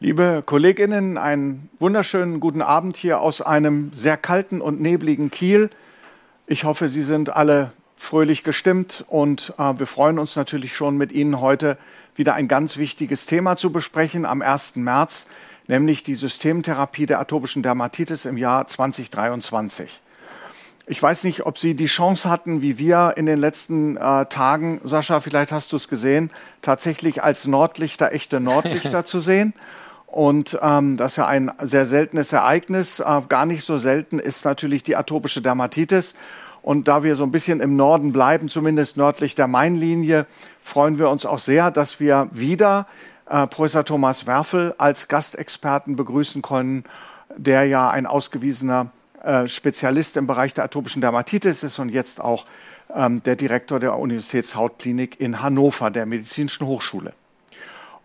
Liebe Kolleginnen, einen wunderschönen guten Abend hier aus einem sehr kalten und nebligen Kiel. Ich hoffe, Sie sind alle fröhlich gestimmt und äh, wir freuen uns natürlich schon mit Ihnen heute wieder ein ganz wichtiges Thema zu besprechen am 1. März, nämlich die Systemtherapie der atopischen Dermatitis im Jahr 2023. Ich weiß nicht, ob Sie die Chance hatten, wie wir in den letzten äh, Tagen, Sascha, vielleicht hast du es gesehen, tatsächlich als Nordlichter echte Nordlichter zu sehen. Und ähm, das ist ja ein sehr seltenes Ereignis. Äh, gar nicht so selten ist natürlich die atopische Dermatitis. Und da wir so ein bisschen im Norden bleiben, zumindest nördlich der Mainlinie, freuen wir uns auch sehr, dass wir wieder äh, Professor Thomas Werfel als Gastexperten begrüßen können, der ja ein ausgewiesener äh, Spezialist im Bereich der atopischen Dermatitis ist und jetzt auch ähm, der Direktor der Universitätshautklinik in Hannover, der Medizinischen Hochschule.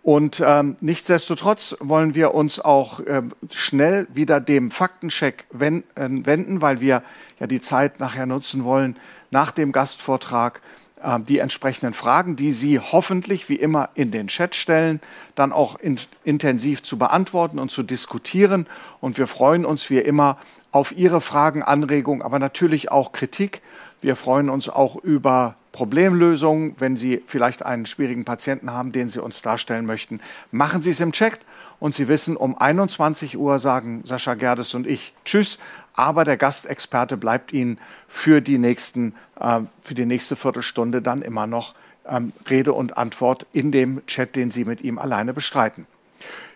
Und ähm, nichtsdestotrotz wollen wir uns auch äh, schnell wieder dem Faktencheck äh, wenden, weil wir ja die Zeit nachher nutzen wollen, nach dem Gastvortrag äh, die entsprechenden Fragen, die Sie hoffentlich wie immer in den Chat stellen, dann auch in, intensiv zu beantworten und zu diskutieren. Und wir freuen uns wie immer auf Ihre Fragen, Anregungen, aber natürlich auch Kritik. Wir freuen uns auch über Problemlösungen, wenn Sie vielleicht einen schwierigen Patienten haben, den Sie uns darstellen möchten, machen Sie es im Chat. Und Sie wissen, um 21 Uhr sagen Sascha Gerdes und ich Tschüss. Aber der Gastexperte bleibt Ihnen für die, nächsten, äh, für die nächste Viertelstunde dann immer noch ähm, Rede und Antwort in dem Chat, den Sie mit ihm alleine bestreiten.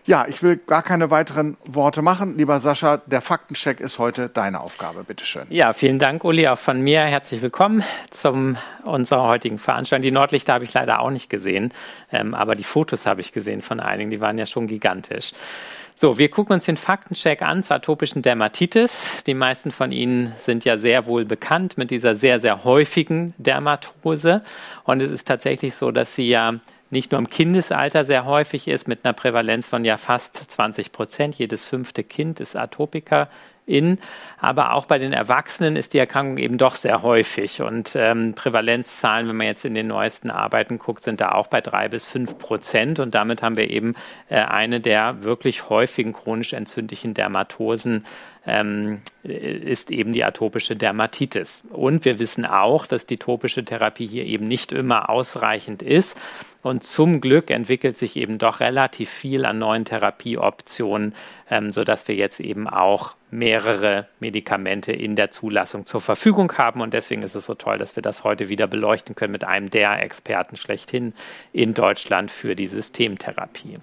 Ja, ich will gar keine weiteren Worte machen. Lieber Sascha, der Faktencheck ist heute deine Aufgabe. Bitte schön. Ja, vielen Dank, Uli, auch von mir. Herzlich willkommen zu unserer heutigen Veranstaltung. Die Nordlichter habe ich leider auch nicht gesehen, ähm, aber die Fotos habe ich gesehen von einigen. Die waren ja schon gigantisch. So, wir gucken uns den Faktencheck an zur atopischen Dermatitis. Die meisten von Ihnen sind ja sehr wohl bekannt mit dieser sehr, sehr häufigen Dermatose. Und es ist tatsächlich so, dass sie ja nicht nur im Kindesalter sehr häufig ist, mit einer Prävalenz von ja fast 20 Prozent. Jedes fünfte Kind ist Atopiker in, aber auch bei den Erwachsenen ist die Erkrankung eben doch sehr häufig. Und ähm, Prävalenzzahlen, wenn man jetzt in den neuesten Arbeiten guckt, sind da auch bei drei bis fünf Prozent. Und damit haben wir eben äh, eine der wirklich häufigen chronisch entzündlichen Dermatosen ähm, ist eben die atopische Dermatitis. Und wir wissen auch, dass die topische Therapie hier eben nicht immer ausreichend ist. Und zum Glück entwickelt sich eben doch relativ viel an neuen Therapieoptionen, ähm, sodass wir jetzt eben auch mehrere Medikamente in der Zulassung zur Verfügung haben. Und deswegen ist es so toll, dass wir das heute wieder beleuchten können mit einem der Experten schlechthin in Deutschland für die Systemtherapie.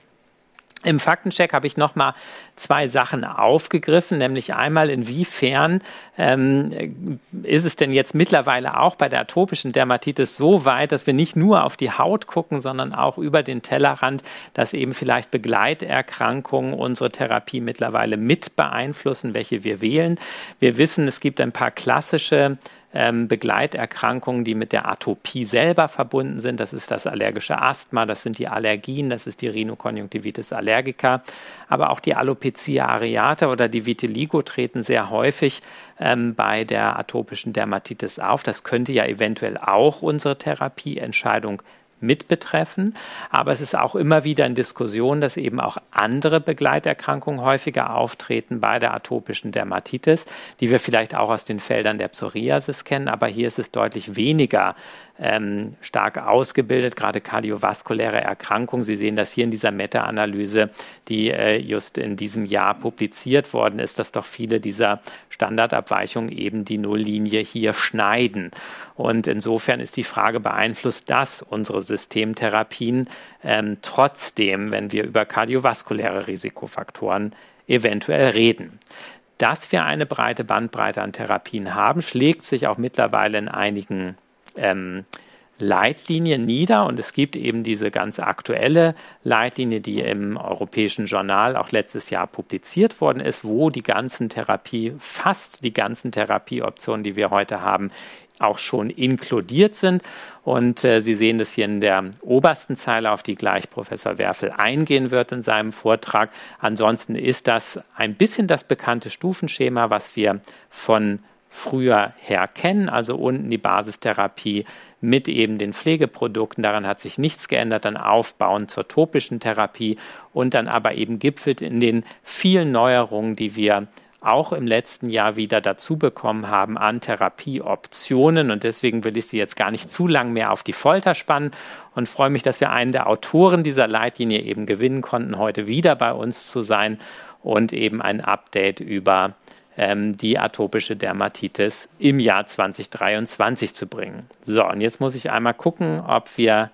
Im Faktencheck habe ich nochmal zwei Sachen aufgegriffen, nämlich einmal, inwiefern ähm, ist es denn jetzt mittlerweile auch bei der atopischen Dermatitis so weit, dass wir nicht nur auf die Haut gucken, sondern auch über den Tellerrand, dass eben vielleicht Begleiterkrankungen unsere Therapie mittlerweile mit beeinflussen, welche wir wählen. Wir wissen, es gibt ein paar klassische ähm, Begleiterkrankungen, die mit der Atopie selber verbunden sind. Das ist das allergische Asthma, das sind die Allergien, das ist die Rhinokonjunktivitis allergica, aber auch die Alopecia areata oder die Vitiligo treten sehr häufig ähm, bei der atopischen Dermatitis auf. Das könnte ja eventuell auch unsere Therapieentscheidung mit betreffen. Aber es ist auch immer wieder in Diskussion, dass eben auch andere Begleiterkrankungen häufiger auftreten bei der atopischen Dermatitis, die wir vielleicht auch aus den Feldern der Psoriasis kennen. Aber hier ist es deutlich weniger ähm, stark ausgebildet, gerade kardiovaskuläre Erkrankungen. Sie sehen das hier in dieser Meta-Analyse, die äh, just in diesem Jahr publiziert worden ist, dass doch viele dieser Standardabweichungen eben die Nulllinie hier schneiden. Und insofern ist die Frage, beeinflusst das unsere Systemtherapien ähm, trotzdem, wenn wir über kardiovaskuläre Risikofaktoren eventuell reden. Dass wir eine breite Bandbreite an Therapien haben, schlägt sich auch mittlerweile in einigen ähm, Leitlinie nieder und es gibt eben diese ganz aktuelle Leitlinie, die im Europäischen Journal auch letztes Jahr publiziert worden ist, wo die ganzen Therapie, fast die ganzen Therapieoptionen, die wir heute haben, auch schon inkludiert sind. Und äh, Sie sehen das hier in der obersten Zeile, auf die gleich Professor Werfel eingehen wird in seinem Vortrag. Ansonsten ist das ein bisschen das bekannte Stufenschema, was wir von früher her kennen, also unten die Basistherapie mit eben den Pflegeprodukten. Daran hat sich nichts geändert, dann aufbauen zur topischen Therapie und dann aber eben gipfelt in den vielen Neuerungen, die wir auch im letzten Jahr wieder dazu bekommen haben an Therapieoptionen. Und deswegen will ich Sie jetzt gar nicht zu lang mehr auf die Folter spannen und freue mich, dass wir einen der Autoren dieser Leitlinie eben gewinnen konnten, heute wieder bei uns zu sein und eben ein Update über ähm, die atopische Dermatitis im Jahr 2023 zu bringen. So, und jetzt muss ich einmal gucken, ob wir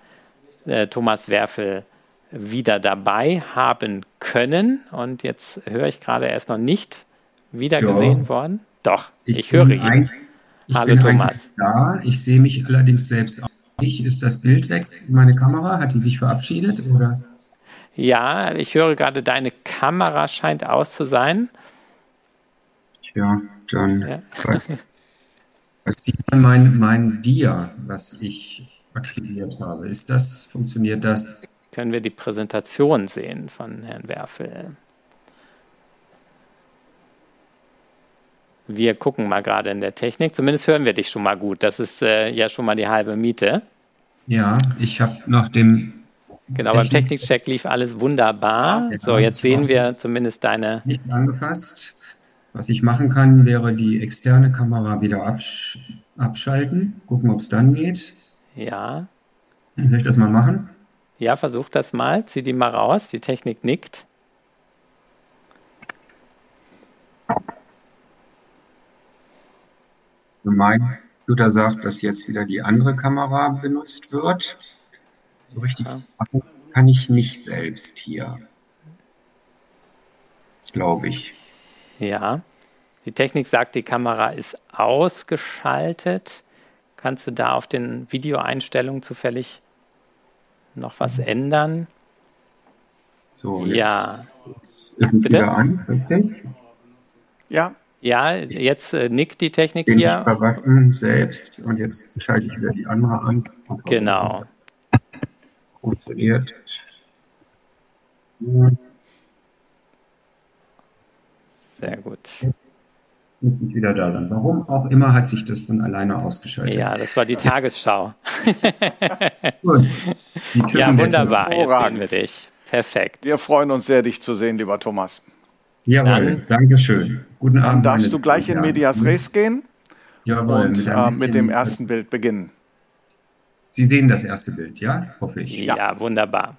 äh, Thomas Werfel wieder dabei haben können. Und jetzt höre ich gerade, er ist noch nicht wieder ja. gesehen worden. Doch, ich, ich höre ihn. Ich Hallo Thomas. Da. Ich sehe mich allerdings selbst auch nicht. Ist das Bild weg? Meine Kamera, hat die sich verabschiedet? Oder? Ja, ich höre gerade, deine Kamera scheint aus zu sein. Ja, dann ja. was sieht man mein, mein Dia, was ich aktiviert habe. Ist das, funktioniert das? Können wir die Präsentation sehen von Herrn Werfel? Wir gucken mal gerade in der Technik. Zumindest hören wir dich schon mal gut. Das ist äh, ja schon mal die halbe Miete. Ja, ich habe nach dem. Genau, Technik beim Technikcheck lief alles wunderbar. Ja, so, jetzt sehen wir zumindest deine. Nicht angefasst. Was ich machen kann, wäre die externe Kamera wieder absch abschalten, gucken, ob es dann geht. Ja. Soll ich das mal machen? Ja, versuch das mal. Zieh die mal raus. Die Technik nickt. Mein Computer sagt, dass jetzt wieder die andere Kamera benutzt wird. So richtig ja. kann ich nicht selbst hier. Glaube ich. Ja, die Technik sagt, die Kamera ist ausgeschaltet. Kannst du da auf den Videoeinstellungen zufällig noch was mhm. ändern? So, jetzt, ja. Jetzt ist es Bitte? wieder an, richtig? Ja. Ja, jetzt äh, nickt die Technik Bin hier. Verwaschen selbst und jetzt schalte ich wieder die andere an. Genau. Funktioniert. Sehr gut. Muss ich wieder da sein. Warum auch immer hat sich das von alleine ausgeschaltet. Ja, das war die Tagesschau. gut. Ja, wunderbar. Jetzt sehen wir dich. Perfekt. Wir freuen uns sehr, dich zu sehen, lieber Thomas. Jawohl, dann, danke schön. Guten Abend. Dann darfst du gleich in Medias Res gehen Jawohl, und äh, mit dem ersten Bild beginnen. Sie sehen das erste Bild, ja? Hoffe ich. Ja, ja wunderbar.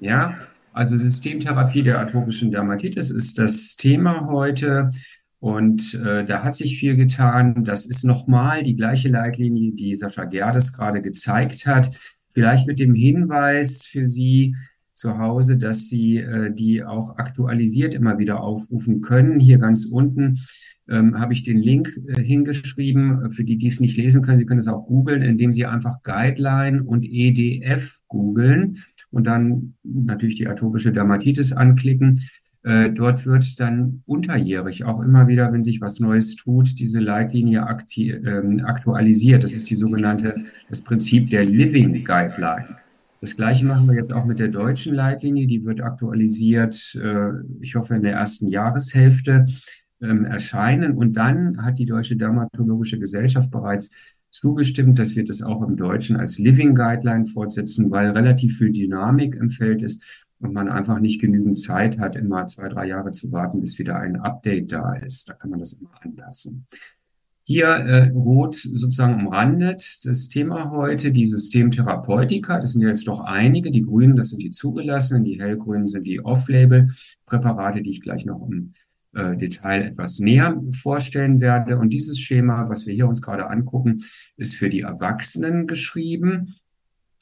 Ja, also Systemtherapie der atopischen Dermatitis ist das Thema heute. Und äh, da hat sich viel getan. Das ist nochmal die gleiche Leitlinie, die Sascha Gerdes gerade gezeigt hat. Vielleicht mit dem Hinweis für Sie zu Hause, dass Sie äh, die auch aktualisiert immer wieder aufrufen können. Hier ganz unten ähm, habe ich den Link äh, hingeschrieben. Für die, die es nicht lesen können, Sie können es auch googeln, indem Sie einfach Guideline und EDF googeln und dann natürlich die atopische Dermatitis anklicken. Äh, dort wird dann unterjährig auch immer wieder, wenn sich was Neues tut, diese Leitlinie akti äh, aktualisiert. Das ist die sogenannte, das Prinzip der Living Guideline. Das gleiche machen wir jetzt auch mit der deutschen Leitlinie. Die wird aktualisiert, äh, ich hoffe, in der ersten Jahreshälfte ähm, erscheinen. Und dann hat die Deutsche Dermatologische Gesellschaft bereits zugestimmt, dass wir das auch im Deutschen als Living Guideline fortsetzen, weil relativ viel Dynamik im Feld ist und man einfach nicht genügend Zeit hat, immer zwei, drei Jahre zu warten, bis wieder ein Update da ist. Da kann man das immer anpassen. Hier äh, rot sozusagen umrandet das Thema heute, die Systemtherapeutika. Das sind jetzt doch einige. Die grünen, das sind die zugelassenen, die hellgrünen sind die Off-Label-Präparate, die ich gleich noch im äh, Detail etwas näher vorstellen werde. Und dieses Schema, was wir hier uns gerade angucken, ist für die Erwachsenen geschrieben.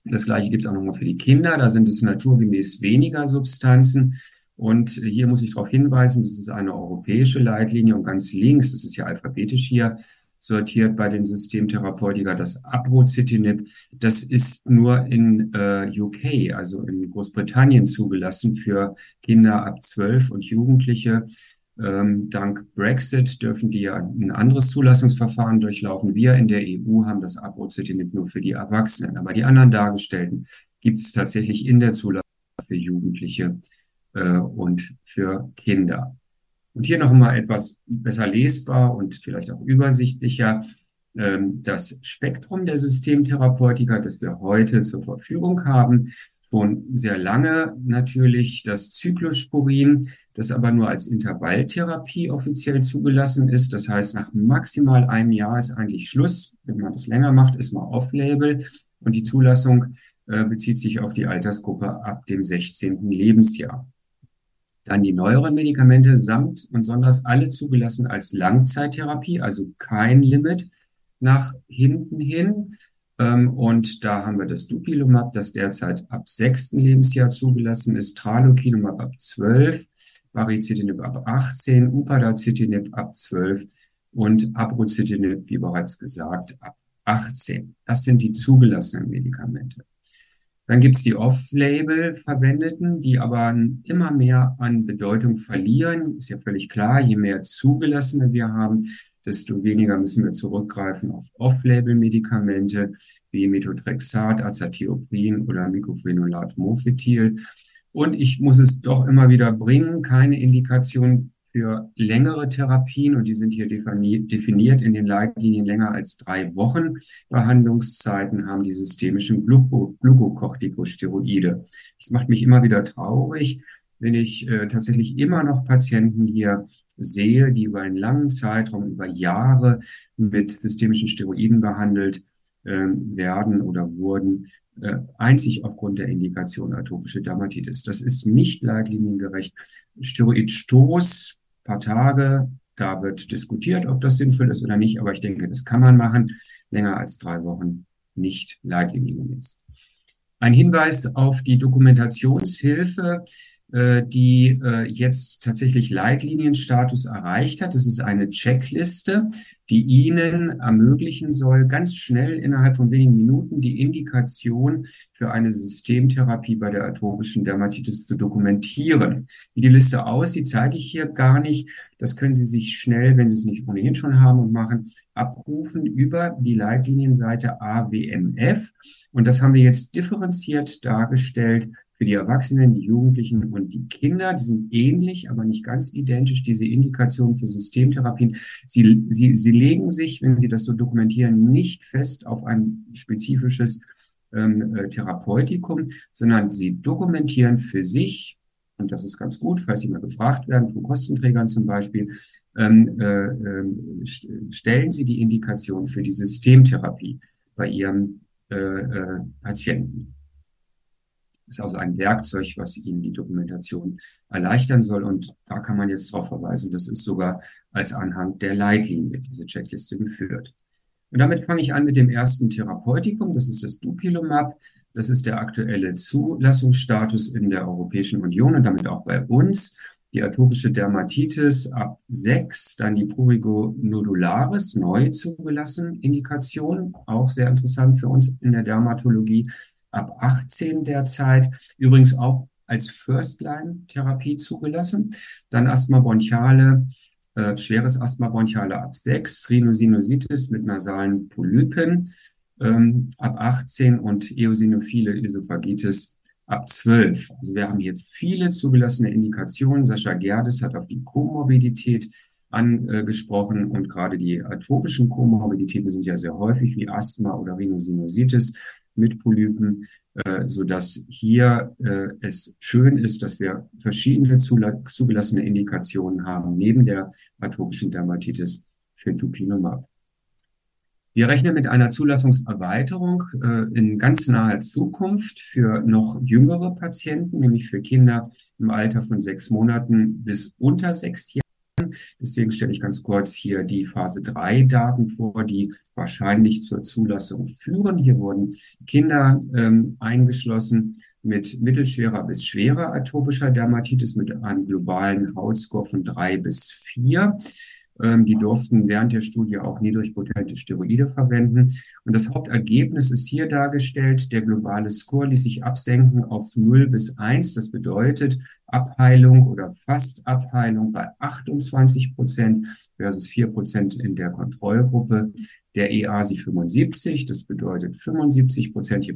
Das gleiche gibt es auch nochmal für die Kinder. Da sind es naturgemäß weniger Substanzen. Und hier muss ich darauf hinweisen, das ist eine europäische Leitlinie und ganz links, das ist ja alphabetisch hier sortiert bei den Systemtherapeutika, das Abrocitinib, das ist nur in äh, UK, also in Großbritannien zugelassen für Kinder ab zwölf und Jugendliche. Ähm, dank Brexit dürfen die ja ein anderes Zulassungsverfahren durchlaufen. Wir in der EU haben das Abrocitinib nur für die Erwachsenen. Aber die anderen Dargestellten gibt es tatsächlich in der Zulassung für Jugendliche äh, und für Kinder. Und hier noch mal etwas besser lesbar und vielleicht auch übersichtlicher. Ähm, das Spektrum der Systemtherapeutika, das wir heute zur Verfügung haben, schon sehr lange natürlich das Cyclosporin, das aber nur als Intervalltherapie offiziell zugelassen ist. Das heißt, nach maximal einem Jahr ist eigentlich Schluss. Wenn man das länger macht, ist man off-label. Und die Zulassung äh, bezieht sich auf die Altersgruppe ab dem 16. Lebensjahr. Dann die neueren Medikamente samt und sonders alle zugelassen als Langzeittherapie, also kein Limit nach hinten hin. Ähm, und da haben wir das Dupilumab, das derzeit ab sechsten Lebensjahr zugelassen ist, Tralokinumab ab 12, Baricitinib ab 18, Upadacitinib ab 12 und Abrucitinib, wie bereits gesagt, ab 18. Das sind die zugelassenen Medikamente. Dann gibt's die Off-Label verwendeten, die aber immer mehr an Bedeutung verlieren. Ist ja völlig klar, je mehr zugelassene wir haben, desto weniger müssen wir zurückgreifen auf Off-Label-Medikamente wie Methotrexat, Azathioprin oder Mycophenolate Mofetil. Und ich muss es doch immer wieder bringen, keine Indikation für längere Therapien, und die sind hier definiert in den Leitlinien länger als drei Wochen Behandlungszeiten, haben die systemischen Glucocorticosteroide. Das macht mich immer wieder traurig, wenn ich äh, tatsächlich immer noch Patienten hier sehe, die über einen langen Zeitraum, über Jahre mit systemischen Steroiden behandelt äh, werden oder wurden, äh, einzig aufgrund der Indikation atopische Dermatitis. Das ist nicht leitliniengerecht. Steroidstoß, paar Tage, da wird diskutiert, ob das sinnvoll ist oder nicht, aber ich denke, das kann man machen. Länger als drei Wochen nicht leitliniengemäß. Ein Hinweis auf die Dokumentationshilfe die äh, jetzt tatsächlich Leitlinienstatus erreicht hat. Das ist eine Checkliste, die Ihnen ermöglichen soll, ganz schnell innerhalb von wenigen Minuten die Indikation für eine Systemtherapie bei der atopischen Dermatitis zu dokumentieren. Wie die Liste aussieht, zeige ich hier gar nicht. Das können Sie sich schnell, wenn Sie es nicht ohnehin schon haben und machen, abrufen über die Leitlinienseite AWMF. Und das haben wir jetzt differenziert dargestellt für die Erwachsenen, die Jugendlichen und die Kinder. Die sind ähnlich, aber nicht ganz identisch, diese Indikationen für Systemtherapien. Sie, sie, sie legen sich, wenn Sie das so dokumentieren, nicht fest auf ein spezifisches ähm, äh, Therapeutikum, sondern sie dokumentieren für sich, und das ist ganz gut, falls Sie mal gefragt werden, von Kostenträgern zum Beispiel, ähm, äh, äh, stellen Sie die Indikation für die Systemtherapie bei Ihrem äh, äh, Patienten ist also ein Werkzeug, was Ihnen die Dokumentation erleichtern soll. Und da kann man jetzt darauf verweisen, das ist sogar als Anhang der Leitlinie diese Checkliste geführt. Und damit fange ich an mit dem ersten Therapeutikum. Das ist das Dupilumab. Das ist der aktuelle Zulassungsstatus in der Europäischen Union und damit auch bei uns. Die atopische Dermatitis ab 6, dann die Prurigo nodularis, neu zugelassen, Indikation, auch sehr interessant für uns in der Dermatologie ab 18 derzeit. Übrigens auch als First-Line-Therapie zugelassen. Dann Asthma bronchiale, äh, schweres Asthma bronchiale ab 6, Rhinosinusitis mit nasalen Polypen ähm, ab 18 und eosinophile Esophagitis ab 12. Also wir haben hier viele zugelassene Indikationen. Sascha Gerdes hat auf die Komorbidität angesprochen und gerade die atopischen Komorbiditäten sind ja sehr häufig wie Asthma oder Rhinosinusitis mit Polypen, äh, so dass hier äh, es schön ist, dass wir verschiedene zugelassene Indikationen haben neben der atopischen Dermatitis für Dupilumab. Wir rechnen mit einer Zulassungserweiterung äh, in ganz naher Zukunft für noch jüngere Patienten, nämlich für Kinder im Alter von sechs Monaten bis unter sechs Jahren. Deswegen stelle ich ganz kurz hier die Phase 3 Daten vor, die wahrscheinlich zur Zulassung führen. Hier wurden Kinder ähm, eingeschlossen mit mittelschwerer bis schwerer atopischer Dermatitis mit einem globalen Hautscore von drei bis vier. Ähm, die durften während der Studie auch niedrigpotente Steroide verwenden. Und das Hauptergebnis ist hier dargestellt. Der globale Score ließ sich absenken auf 0 bis 1. Das bedeutet Abheilung oder fast Abheilung bei 28 Prozent versus 4 Prozent in der Kontrollgruppe. Der EASI 75, das bedeutet 75 Prozent hier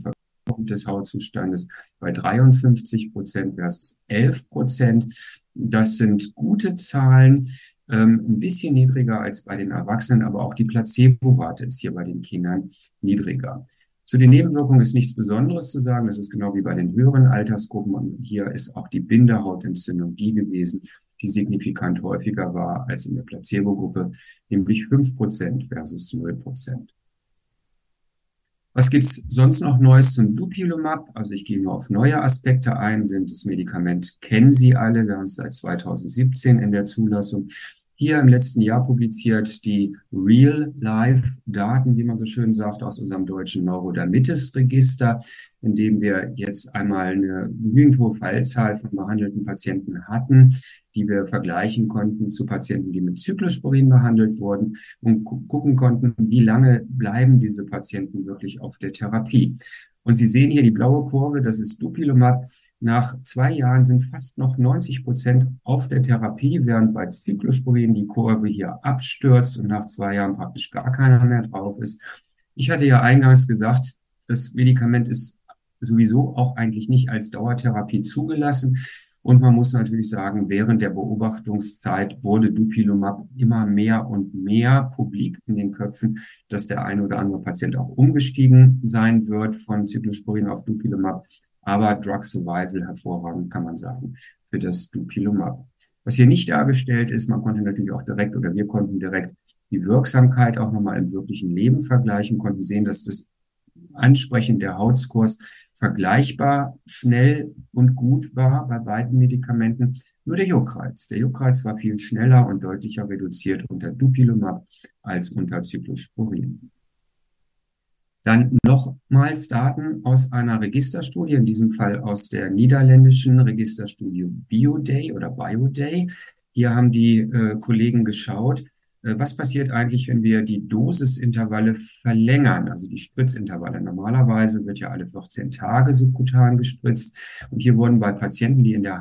des Hautzustandes bei 53 Prozent versus 11 Prozent. Das sind gute Zahlen, ähm, ein bisschen niedriger als bei den Erwachsenen, aber auch die Placebo-Rate ist hier bei den Kindern niedriger. Zu den Nebenwirkungen ist nichts Besonderes zu sagen. Das ist genau wie bei den höheren Altersgruppen. Und hier ist auch die Bindehautentzündung die gewesen, die signifikant häufiger war als in der Placebo-Gruppe, nämlich fünf Prozent versus null Prozent. Was gibt's sonst noch Neues zum Dupilumab? Also ich gehe nur auf neue Aspekte ein, denn das Medikament kennen Sie alle. Wir haben es seit 2017 in der Zulassung hier im letzten Jahr publiziert die Real-Life-Daten, wie man so schön sagt, aus unserem deutschen Neurodermitis-Register, in dem wir jetzt einmal eine genügend hohe Fallzahl von behandelten Patienten hatten, die wir vergleichen konnten zu Patienten, die mit Zyklosporin behandelt wurden und gucken konnten, wie lange bleiben diese Patienten wirklich auf der Therapie. Und Sie sehen hier die blaue Kurve, das ist Dupilumab. Nach zwei Jahren sind fast noch 90 Prozent auf der Therapie, während bei Cyclosporin die Kurve hier abstürzt und nach zwei Jahren praktisch gar keiner mehr drauf ist. Ich hatte ja eingangs gesagt, das Medikament ist sowieso auch eigentlich nicht als Dauertherapie zugelassen. Und man muss natürlich sagen, während der Beobachtungszeit wurde Dupilumab immer mehr und mehr publik in den Köpfen, dass der eine oder andere Patient auch umgestiegen sein wird von Cyclosporin auf Dupilumab aber Drug Survival hervorragend, kann man sagen, für das Dupilumab. Was hier nicht dargestellt ist, man konnte natürlich auch direkt oder wir konnten direkt die Wirksamkeit auch nochmal im wirklichen Leben vergleichen, konnten sehen, dass das Ansprechen der Hautscores vergleichbar schnell und gut war bei beiden Medikamenten. Nur der Juckreiz. Der Juckreiz war viel schneller und deutlicher reduziert unter Dupilumab als unter Cyclosporin. Dann nochmals Daten aus einer Registerstudie, in diesem Fall aus der niederländischen Registerstudie BioDay oder BioDay. Hier haben die äh, Kollegen geschaut, äh, was passiert eigentlich, wenn wir die Dosisintervalle verlängern, also die Spritzintervalle. Normalerweise wird ja alle 14 Tage subkutan gespritzt. Und hier wurden bei Patienten, die in der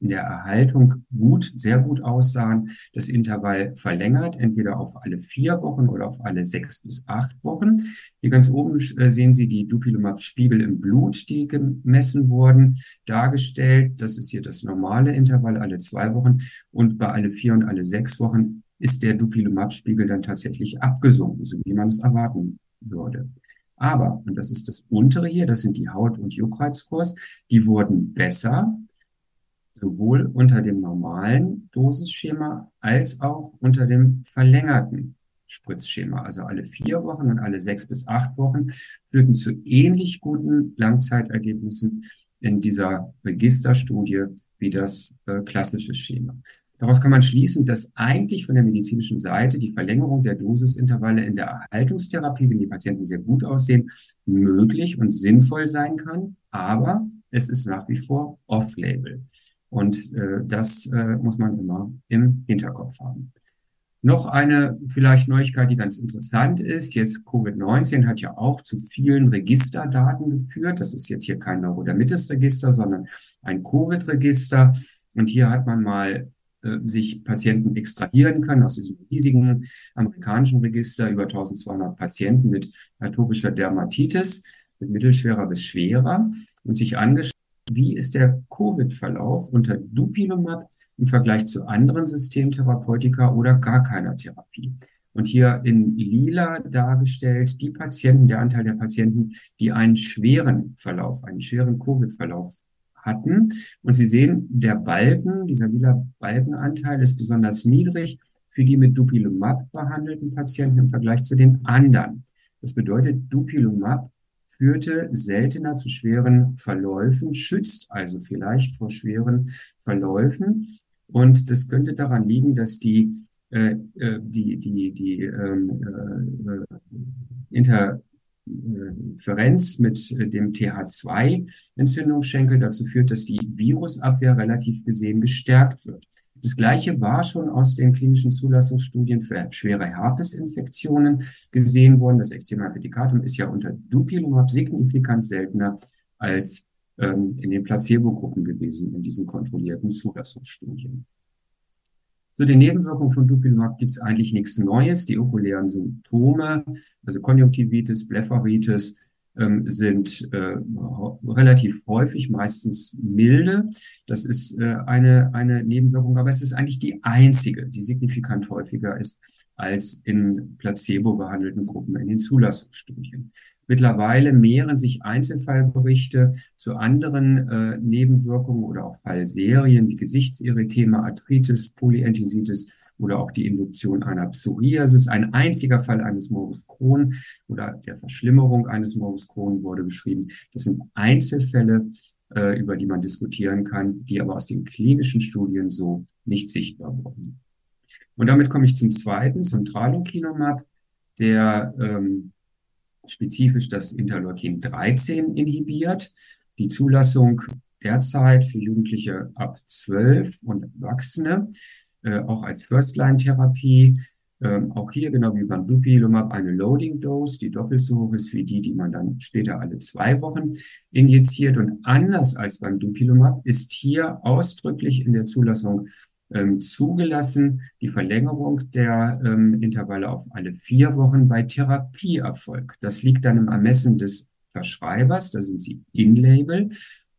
in der Erhaltung gut, sehr gut aussahen, das Intervall verlängert, entweder auf alle vier Wochen oder auf alle sechs bis acht Wochen. Hier ganz oben äh, sehen Sie die Dupilumab-Spiegel im Blut, die gemessen wurden, dargestellt. Das ist hier das normale Intervall alle zwei Wochen und bei alle vier und alle sechs Wochen ist der Dupilumab-Spiegel dann tatsächlich abgesunken, so wie man es erwarten würde. Aber, und das ist das untere hier, das sind die Haut- und Juckreizkurs, die wurden besser, sowohl unter dem normalen Dosisschema als auch unter dem verlängerten Spritzschema. Also alle vier Wochen und alle sechs bis acht Wochen führten zu ähnlich guten Langzeitergebnissen in dieser Registerstudie wie das äh, klassische Schema. Daraus kann man schließen, dass eigentlich von der medizinischen Seite die Verlängerung der Dosisintervalle in der Erhaltungstherapie, wenn die Patienten sehr gut aussehen, möglich und sinnvoll sein kann. Aber es ist nach wie vor off-label. Und äh, das äh, muss man immer im Hinterkopf haben. Noch eine vielleicht Neuigkeit, die ganz interessant ist. Jetzt Covid-19 hat ja auch zu vielen Registerdaten geführt. Das ist jetzt hier kein Neurodermitis-Register, sondern ein Covid-Register. Und hier hat man mal äh, sich Patienten extrahieren können aus diesem riesigen amerikanischen Register über 1200 Patienten mit atopischer Dermatitis, mit mittelschwerer bis schwerer und sich angeschaut, wie ist der Covid-Verlauf unter Dupilumab im Vergleich zu anderen Systemtherapeutika oder gar keiner Therapie. Und hier in lila dargestellt die Patienten, der Anteil der Patienten, die einen schweren Verlauf, einen schweren Covid-Verlauf hatten. Und Sie sehen, der Balken, dieser lila Balkenanteil ist besonders niedrig für die mit Dupilumab behandelten Patienten im Vergleich zu den anderen. Das bedeutet, Dupilumab führte seltener zu schweren Verläufen, schützt also vielleicht vor schweren Verläufen. Und das könnte daran liegen, dass die, äh, äh die, die, die ähm, äh, Interferenz mit dem TH2-Entzündungsschenkel dazu führt, dass die Virusabwehr relativ gesehen gestärkt wird. Das Gleiche war schon aus den klinischen Zulassungsstudien für schwere Herpesinfektionen gesehen worden. Das Eczema pedicatum ist ja unter Dupilumab signifikant seltener als ähm, in den Placebo-Gruppen gewesen in diesen kontrollierten Zulassungsstudien. Zu den Nebenwirkungen von Dupilumab gibt es eigentlich nichts Neues. Die okulären Symptome, also Konjunktivitis, Blepharitis, ähm, sind äh, relativ häufig, meistens milde. Das ist äh, eine, eine Nebenwirkung, aber es ist eigentlich die einzige, die signifikant häufiger ist als in placebo behandelten Gruppen in den Zulassungsstudien. Mittlerweile mehren sich Einzelfallberichte zu anderen äh, Nebenwirkungen oder auch Fallserien wie Gesichtserythema, Arthritis, Polyentisitis oder auch die Induktion einer Psoriasis. Ein einziger Fall eines Morbus Crohn oder der Verschlimmerung eines Morbus Crohn wurde beschrieben. Das sind Einzelfälle, äh, über die man diskutieren kann, die aber aus den klinischen Studien so nicht sichtbar wurden. Und damit komme ich zum zweiten, zum Tralokinumab, der ähm, spezifisch das Interleukin 13 inhibiert. Die Zulassung derzeit für Jugendliche ab 12 und Erwachsene äh, auch als First-Line-Therapie. Ähm, auch hier, genau wie beim Dupilumab, eine Loading-Dose, die doppelt so hoch ist wie die, die man dann später alle zwei Wochen injiziert. Und anders als beim Dupilumab ist hier ausdrücklich in der Zulassung ähm, zugelassen die Verlängerung der ähm, Intervalle auf alle vier Wochen bei Therapieerfolg. Das liegt dann im Ermessen des Verschreibers, da sind sie in-Label.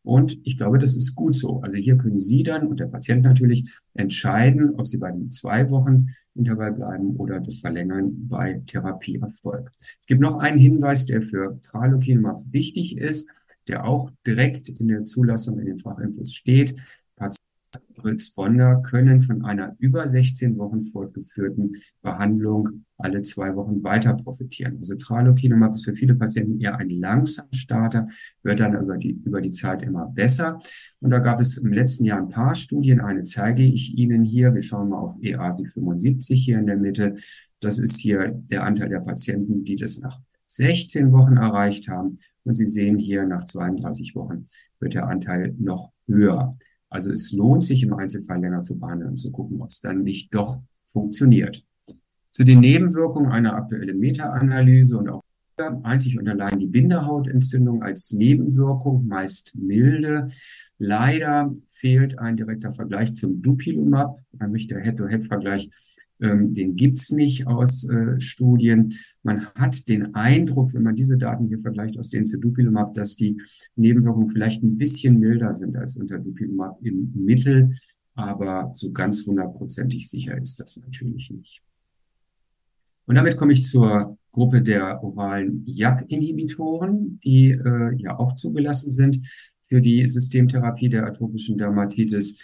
Und ich glaube, das ist gut so. Also hier können Sie dann und der Patient natürlich entscheiden, ob Sie bei dem zwei Wochen Intervall bleiben oder das verlängern bei Therapieerfolg. Es gibt noch einen Hinweis, der für Tralokinumab wichtig ist, der auch direkt in der Zulassung in den Fachinfos steht. Responder können von einer über 16 Wochen fortgeführten Behandlung alle zwei Wochen weiter profitieren. Also Tralokinumab ist für viele Patienten eher ein Langsam-Starter, wird dann über die, über die Zeit immer besser. Und da gab es im letzten Jahr ein paar Studien. Eine zeige ich Ihnen hier. Wir schauen mal auf EASI 75 hier in der Mitte. Das ist hier der Anteil der Patienten, die das nach 16 Wochen erreicht haben. Und Sie sehen hier, nach 32 Wochen wird der Anteil noch höher. Also es lohnt sich im Einzelfall länger zu behandeln und zu gucken, ob es dann nicht doch funktioniert. Zu den Nebenwirkungen einer aktuellen Meta-Analyse und auch einzig und allein die Bindehautentzündung als Nebenwirkung, meist milde. Leider fehlt ein direkter Vergleich zum Dupilumab, nämlich der Head-to-Head-Vergleich ähm, den gibt's nicht aus äh, Studien. Man hat den Eindruck, wenn man diese Daten hier vergleicht aus zu Dupilumab, dass die Nebenwirkungen vielleicht ein bisschen milder sind als unter Dupilumab im Mittel, aber so ganz hundertprozentig sicher ist das natürlich nicht. Und damit komme ich zur Gruppe der oralen JAK-Inhibitoren, die äh, ja auch zugelassen sind für die Systemtherapie der atopischen Dermatitis.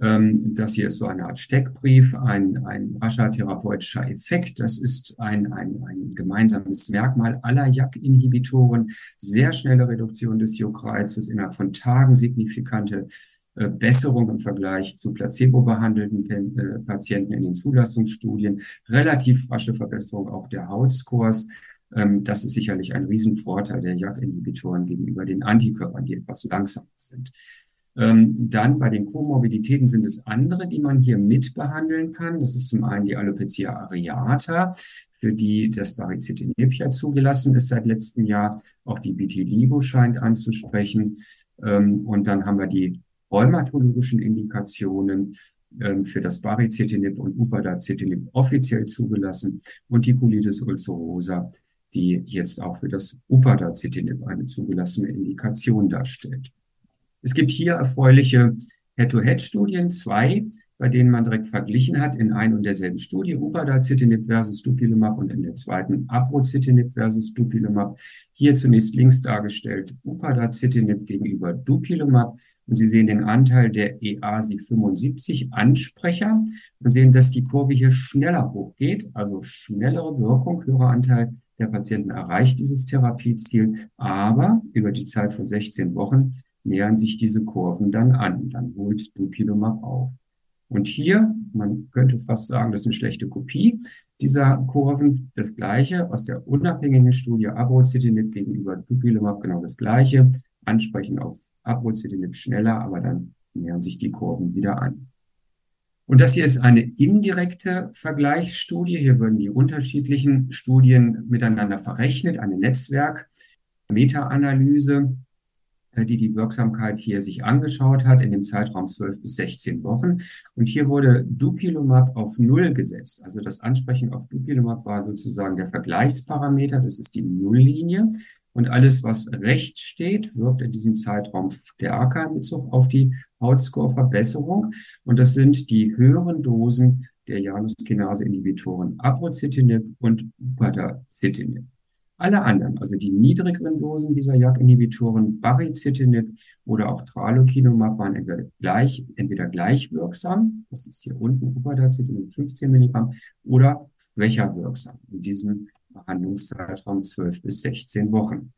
Ähm, das hier ist so eine Art Steckbrief, ein, ein rascher therapeutischer Effekt. Das ist ein, ein, ein gemeinsames Merkmal aller JAK-Inhibitoren. Sehr schnelle Reduktion des Juckreizes, innerhalb von Tagen signifikante äh, Besserung im Vergleich zu placebo-behandelten äh, Patienten in den Zulassungsstudien, relativ rasche Verbesserung auch der Hautscores. Ähm, das ist sicherlich ein Riesenvorteil der JAK-Inhibitoren gegenüber den Antikörpern, die etwas langsamer sind. Ähm, dann bei den Komorbiditäten sind es andere, die man hier mit behandeln kann. Das ist zum einen die Alopecia areata, für die das Baricitinib ja zugelassen ist seit letztem Jahr. Auch die Vitiligo scheint anzusprechen. Ähm, und dann haben wir die rheumatologischen Indikationen ähm, für das Baricitinib und Upadacitinib offiziell zugelassen und die Colitis ulcerosa, die jetzt auch für das Upadacitinib eine zugelassene Indikation darstellt. Es gibt hier erfreuliche Head-to-Head-Studien, zwei, bei denen man direkt verglichen hat in ein und derselben Studie, Upadacitinib versus Dupilumab und in der zweiten Abrocitinib versus Dupilumab. Hier zunächst links dargestellt Upadacitinib gegenüber Dupilumab. Und Sie sehen den Anteil der EASI 75 Ansprecher und sehen, dass die Kurve hier schneller hochgeht, also schnellere Wirkung, höherer Anteil der Patienten erreicht dieses Therapieziel, aber über die Zeit von 16 Wochen nähern sich diese Kurven dann an. Dann holt Dupilumab auf. Und hier, man könnte fast sagen, das ist eine schlechte Kopie dieser Kurven. Das gleiche aus der unabhängigen Studie Abrocitinib gegenüber Dupilumab, genau das gleiche. Ansprechen auf Abrocitinib schneller, aber dann nähern sich die Kurven wieder an. Und das hier ist eine indirekte Vergleichsstudie. Hier würden die unterschiedlichen Studien miteinander verrechnet, eine Netzwerk, Meta-Analyse äh, die die Wirksamkeit hier sich angeschaut hat in dem Zeitraum 12 bis 16 Wochen. Und hier wurde Dupilumab auf Null gesetzt. Also das Ansprechen auf Dupilumab war sozusagen der Vergleichsparameter. Das ist die Nulllinie. Und alles, was rechts steht, wirkt in diesem Zeitraum stärker in Bezug auf die Hautscore-Verbesserung. Und das sind die höheren Dosen der Januskinase-Inhibitoren Abrocitinib und Upadacitinib. Alle anderen, also die niedrigeren Dosen dieser JAK-Inhibitoren, Baricitinib oder auch Tralokinumab, waren entweder gleich, entweder gleich wirksam, das ist hier unten Upadacitinib 15 Milligramm, oder schwächer wirksam in diesem Behandlungszeitraum 12 bis 16 Wochen.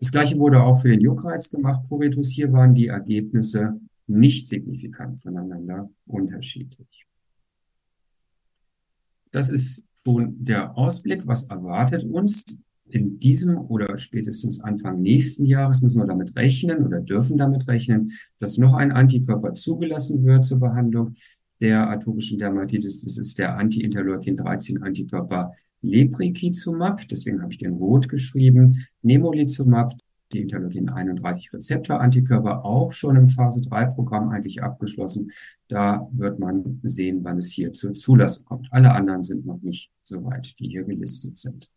Das gleiche wurde auch für den Juckreiz gemacht, Puritus. Hier waren die Ergebnisse nicht signifikant voneinander unterschiedlich. Das ist schon der Ausblick, was erwartet uns in diesem oder spätestens Anfang nächsten Jahres müssen wir damit rechnen oder dürfen damit rechnen, dass noch ein Antikörper zugelassen wird zur Behandlung der atopischen Dermatitis. Das ist der Anti-Interleukin-13-Antikörper Lebrikizumab. Deswegen habe ich den rot geschrieben. Nemolizumab, die Interleukin-31-Rezeptor-Antikörper, auch schon im Phase-3-Programm eigentlich abgeschlossen. Da wird man sehen, wann es hier zur Zulassung kommt. Alle anderen sind noch nicht so weit, die hier gelistet sind.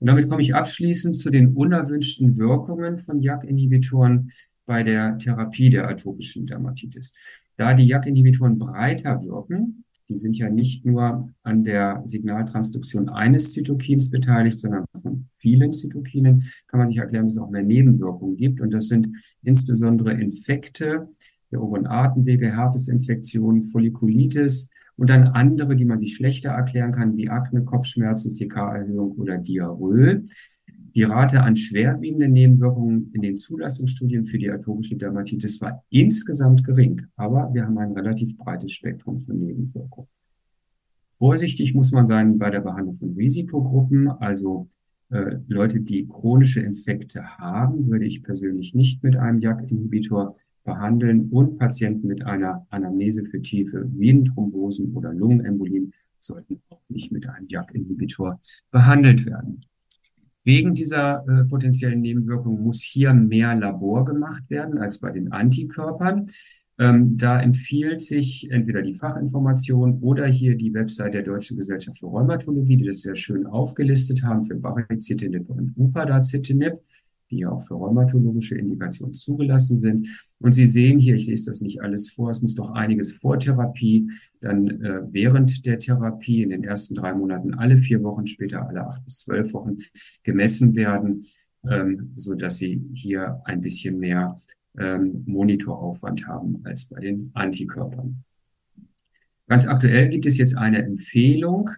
Und damit komme ich abschließend zu den unerwünschten Wirkungen von JAK-Inhibitoren bei der Therapie der atopischen Dermatitis. Da die JAK-Inhibitoren breiter wirken, die sind ja nicht nur an der Signaltransduktion eines Zytokins beteiligt, sondern von vielen Zytokinen, kann man sich erklären, dass es auch mehr Nebenwirkungen gibt. Und das sind insbesondere Infekte der oberen Atemwege, Herpesinfektionen, Follikulitis, und dann andere, die man sich schlechter erklären kann, wie Akne, Kopfschmerzen, TK-Erhöhung oder Diarrhoe. Die Rate an schwerwiegenden Nebenwirkungen in den Zulassungsstudien für die atopische Dermatitis war insgesamt gering, aber wir haben ein relativ breites Spektrum von Nebenwirkungen. Vorsichtig muss man sein bei der Behandlung von Risikogruppen, also äh, Leute, die chronische Infekte haben, würde ich persönlich nicht mit einem JAK-Inhibitor behandeln und Patienten mit einer Anamnese für tiefe Venenthrombosen oder Lungenembolien sollten auch nicht mit einem JAK-Inhibitor behandelt werden. Wegen dieser äh, potenziellen Nebenwirkung muss hier mehr Labor gemacht werden als bei den Antikörpern. Ähm, da empfiehlt sich entweder die Fachinformation oder hier die Website der Deutschen Gesellschaft für Rheumatologie, die das sehr schön aufgelistet haben für Baricitinib und Upadacitinib die ja auch für rheumatologische Indikationen zugelassen sind. Und Sie sehen hier, ich lese das nicht alles vor, es muss doch einiges vor Therapie, dann äh, während der Therapie in den ersten drei Monaten alle vier Wochen, später alle acht bis zwölf Wochen gemessen werden, ähm, so dass Sie hier ein bisschen mehr ähm, Monitoraufwand haben als bei den Antikörpern. Ganz aktuell gibt es jetzt eine Empfehlung,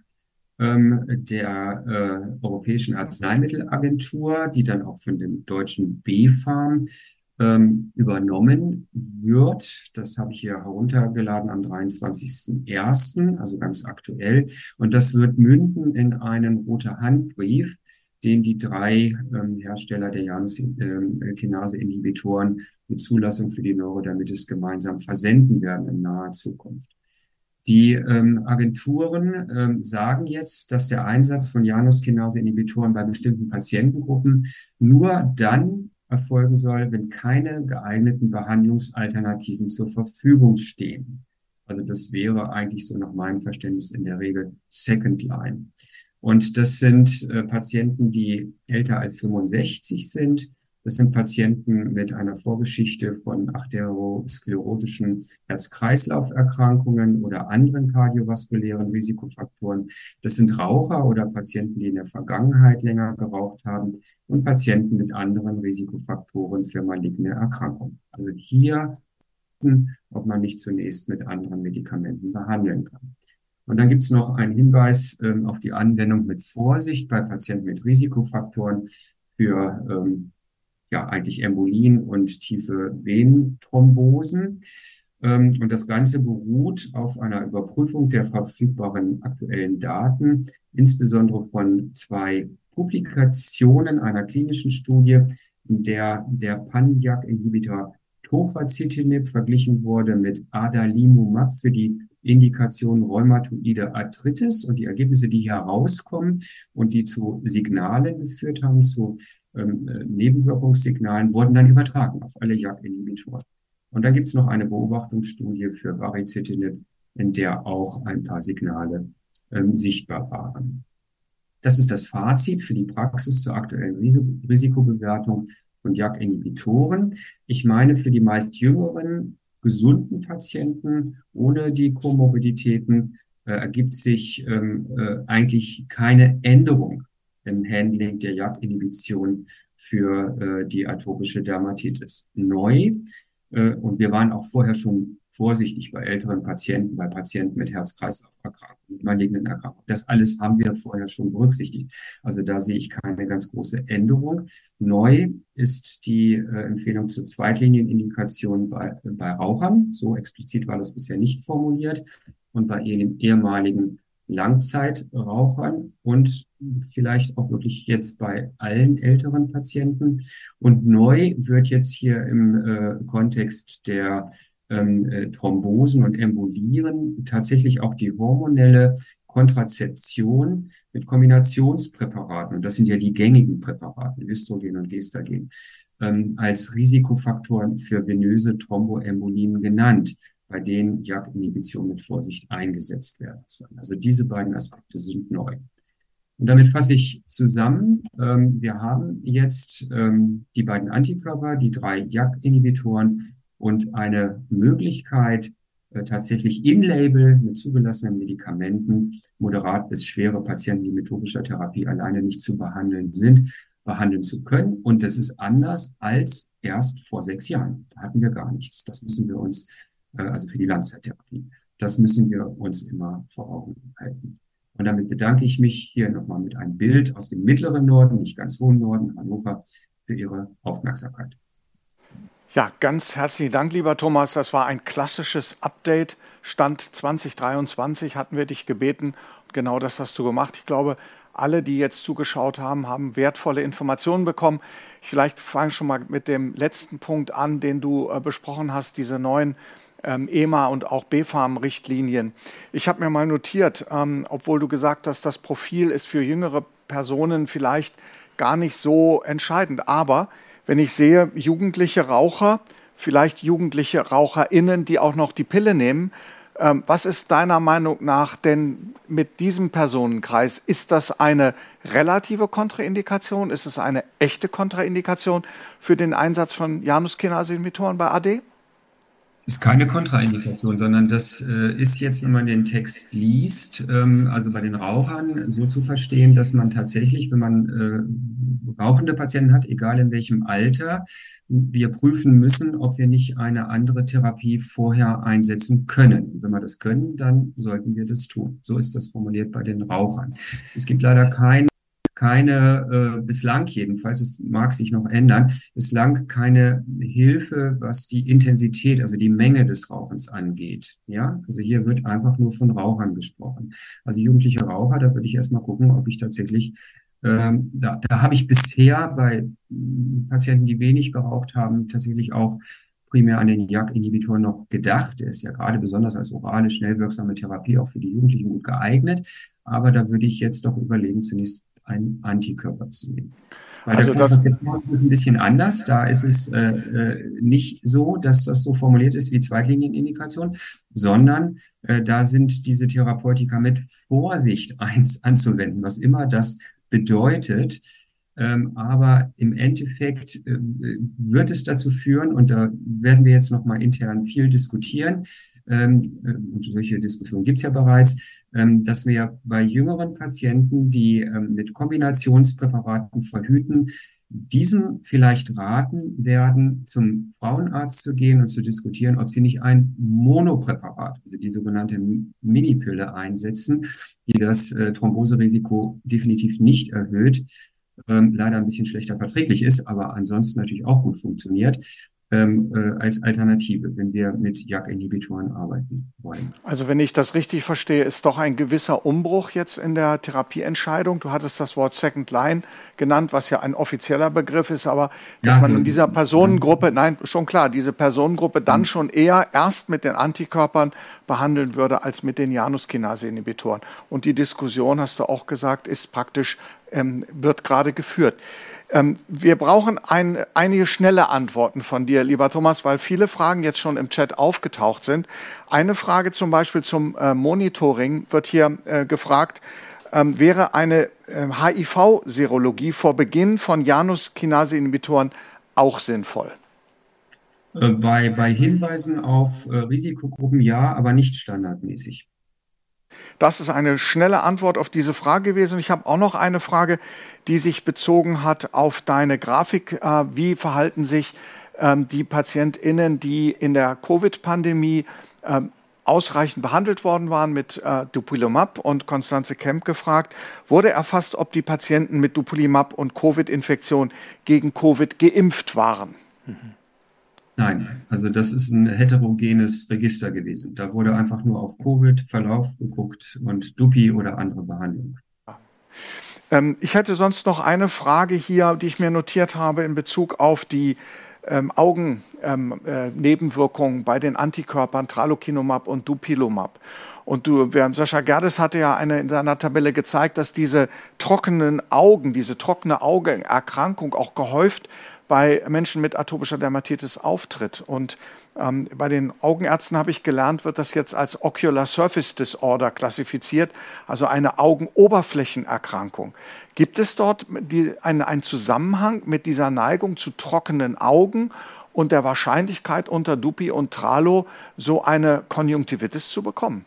ähm, der äh, Europäischen Arzneimittelagentur, die dann auch von dem deutschen B-Farm ähm, übernommen wird. Das habe ich hier heruntergeladen am 23.01., also ganz aktuell. Und das wird münden in einen rote Handbrief, den die drei ähm, Hersteller der Janus-Kinase-Inhibitoren ähm, mit Zulassung für die Neurodermitis gemeinsam versenden werden in naher Zukunft. Die ähm, Agenturen ähm, sagen jetzt, dass der Einsatz von Januskinase-Inhibitoren bei bestimmten Patientengruppen nur dann erfolgen soll, wenn keine geeigneten Behandlungsalternativen zur Verfügung stehen. Also das wäre eigentlich so nach meinem Verständnis in der Regel Second Line. Und das sind äh, Patienten, die älter als 65 sind, das sind Patienten mit einer Vorgeschichte von arteriosklerotischen Herz-Kreislauf-Erkrankungen oder anderen kardiovaskulären Risikofaktoren. Das sind Raucher oder Patienten, die in der Vergangenheit länger geraucht haben und Patienten mit anderen Risikofaktoren für maligne Erkrankungen. Also hier, ob man nicht zunächst mit anderen Medikamenten behandeln kann. Und dann gibt es noch einen Hinweis ähm, auf die Anwendung mit Vorsicht bei Patienten mit Risikofaktoren für ähm, ja eigentlich Embolien und tiefe Venenthrombosen. Ähm, und das Ganze beruht auf einer Überprüfung der verfügbaren aktuellen Daten, insbesondere von zwei Publikationen einer klinischen Studie, in der der Pandiak-Inhibitor Tofacitinib verglichen wurde mit Adalimumab für die Indikation rheumatoide Arthritis und die Ergebnisse, die hier rauskommen und die zu Signalen geführt haben, zu ähm, äh, Nebenwirkungssignalen wurden dann übertragen auf alle JAK-Inhibitoren. Und dann gibt es noch eine Beobachtungsstudie für Baricitinib, in der auch ein paar Signale ähm, sichtbar waren. Das ist das Fazit für die Praxis zur aktuellen Risikobewertung von JAK-Inhibitoren. Ich meine, für die meist jüngeren, gesunden Patienten ohne die Komorbiditäten äh, ergibt sich ähm, äh, eigentlich keine Änderung im Handling der JAK-Inhibition für äh, die atopische Dermatitis. Neu äh, und wir waren auch vorher schon vorsichtig bei älteren Patienten, bei Patienten mit Herz-Kreislauf-Erkrankungen, mit malignen Erkrankungen. Das alles haben wir vorher schon berücksichtigt. Also da sehe ich keine ganz große Änderung. Neu ist die äh, Empfehlung zur Zweitlinienindikation bei, äh, bei Rauchern. So explizit war das bisher nicht formuliert. Und bei ihren ehemaligen Langzeitrauchern und vielleicht auch wirklich jetzt bei allen älteren Patienten. Und neu wird jetzt hier im äh, Kontext der ähm, äh, Thrombosen und Embolien tatsächlich auch die hormonelle Kontrazeption mit Kombinationspräparaten, und das sind ja die gängigen Präparate, Östrogen und Gestagen, ähm, als Risikofaktoren für venöse Thromboembolien genannt bei denen Jagdinhibition mit Vorsicht eingesetzt werden soll. Also diese beiden Aspekte sind neu. Und damit fasse ich zusammen. Ähm, wir haben jetzt ähm, die beiden Antikörper, die drei JAK-Inhibitoren und eine Möglichkeit, äh, tatsächlich im Label mit zugelassenen Medikamenten moderat bis schwere Patienten, die mit topischer Therapie alleine nicht zu behandeln sind, behandeln zu können. Und das ist anders als erst vor sechs Jahren. Da hatten wir gar nichts. Das müssen wir uns äh, also für die Langzeittherapie. Das müssen wir uns immer vor Augen halten. Und damit bedanke ich mich hier nochmal mit einem Bild aus dem mittleren Norden, nicht ganz hohen Norden, Hannover, für Ihre Aufmerksamkeit. Ja, ganz herzlichen Dank, lieber Thomas. Das war ein klassisches Update. Stand 2023 hatten wir dich gebeten. Genau das hast du gemacht. Ich glaube, alle, die jetzt zugeschaut haben, haben wertvolle Informationen bekommen. Vielleicht fange ich schon mal mit dem letzten Punkt an, den du äh, besprochen hast, diese neuen ähm, EMA und auch BfArM-Richtlinien. Ich habe mir mal notiert, ähm, obwohl du gesagt hast, das Profil ist für jüngere Personen vielleicht gar nicht so entscheidend. Aber wenn ich sehe, jugendliche Raucher, vielleicht jugendliche RaucherInnen, die auch noch die Pille nehmen, ähm, was ist deiner Meinung nach denn mit diesem Personenkreis? Ist das eine relative Kontraindikation? Ist es eine echte Kontraindikation für den Einsatz von Januskinase-Inhibitoren bei AD? Ist keine Kontraindikation, sondern das äh, ist jetzt, wenn man den Text liest, ähm, also bei den Rauchern so zu verstehen, dass man tatsächlich, wenn man äh, rauchende Patienten hat, egal in welchem Alter, wir prüfen müssen, ob wir nicht eine andere Therapie vorher einsetzen können. Wenn wir das können, dann sollten wir das tun. So ist das formuliert bei den Rauchern. Es gibt leider kein keine, äh, bislang jedenfalls, es mag sich noch ändern, bislang keine Hilfe, was die Intensität, also die Menge des Rauchens angeht. Ja, also hier wird einfach nur von Rauchern gesprochen. Also jugendliche Raucher, da würde ich erstmal gucken, ob ich tatsächlich ähm, da, da habe ich bisher bei Patienten, die wenig geraucht haben, tatsächlich auch primär an den JAK-Inhibitor noch gedacht. Der ist ja gerade besonders als orale, schnell wirksame Therapie auch für die Jugendlichen gut geeignet. Aber da würde ich jetzt doch überlegen, zunächst ein Antikörper zu nehmen. Bei also der das ist ein bisschen anders. Da ist es äh, äh, nicht so, dass das so formuliert ist wie Zweitlinienindikation, sondern äh, da sind diese Therapeutika mit Vorsicht eins anzuwenden, was immer das bedeutet. Ähm, aber im Endeffekt äh, wird es dazu führen, und da werden wir jetzt nochmal intern viel diskutieren, ähm, äh, und solche Diskussionen gibt es ja bereits, dass wir bei jüngeren Patienten, die ähm, mit Kombinationspräparaten verhüten, diesen vielleicht raten werden, zum Frauenarzt zu gehen und zu diskutieren, ob sie nicht ein Monopräparat, also die sogenannte Minipille einsetzen, die das äh, Thromboserisiko definitiv nicht erhöht, ähm, leider ein bisschen schlechter verträglich ist, aber ansonsten natürlich auch gut funktioniert ähm, äh, als Alternative, wenn wir mit JAK-Inhibitoren arbeiten wollen. Also wenn ich das richtig verstehe, ist doch ein gewisser Umbruch jetzt in der Therapieentscheidung. Du hattest das Wort Second Line genannt, was ja ein offizieller Begriff ist, aber dass ja, man in dieser Personengruppe, nein, schon klar, diese Personengruppe dann mhm. schon eher erst mit den Antikörpern behandeln würde als mit den Januskinase-Inhibitoren. Und die Diskussion, hast du auch gesagt, ist praktisch, ähm, wird gerade geführt. Ähm, wir brauchen ein, einige schnelle Antworten von dir, lieber Thomas, weil viele Fragen jetzt schon im Chat aufgetaucht sind. Eine Frage zum Beispiel zum äh, Monitoring wird hier äh, gefragt. ähm, wäre eine äh, HIV-Serologie vor Beginn von Janus-Kinase-Inhibitoren auch sinnvoll? Äh, bei, bei Hinweisen auf äh, Risikogruppen ja, aber nicht standardmäßig. Das ist eine schnelle Antwort auf diese Frage gewesen. Ich habe auch noch eine Frage, die sich bezogen hat auf deine Grafik. Äh, wie verhalten sich ähm, die PatientInnen, die in der Covid-Pandemie ähm, ausreichend behandelt worden waren mit äh, Dupilumab und Konstanze Kemp gefragt, wurde erfasst, ob die Patienten mit Dupilumab und Covid-Infektion gegen Covid geimpft waren. Mhm. Nein, also das ist ein heterogenes Register gewesen. Da wurde einfach nur auf Covid-Verlauf geguckt und Dupi oder andere Behandlung. Ähm, ich hätte sonst noch eine Frage hier, die ich mir notiert habe in Bezug auf die ähm, Augennebenwirkungen ähm, äh, bei den Antikörpern Tralokinumab und Dupilumab. Und du, Sascha Gerdes hatte ja eine, in seiner Tabelle gezeigt, dass diese trockenen Augen, diese trockene Augenerkrankung auch gehäuft bei Menschen mit atopischer Dermatitis auftritt. Und ähm, bei den Augenärzten habe ich gelernt, wird das jetzt als Ocular Surface Disorder klassifiziert, also eine Augenoberflächenerkrankung. Gibt es dort die, einen, einen Zusammenhang mit dieser Neigung zu trockenen Augen und der Wahrscheinlichkeit unter Dupi und Tralo so eine Konjunktivitis zu bekommen?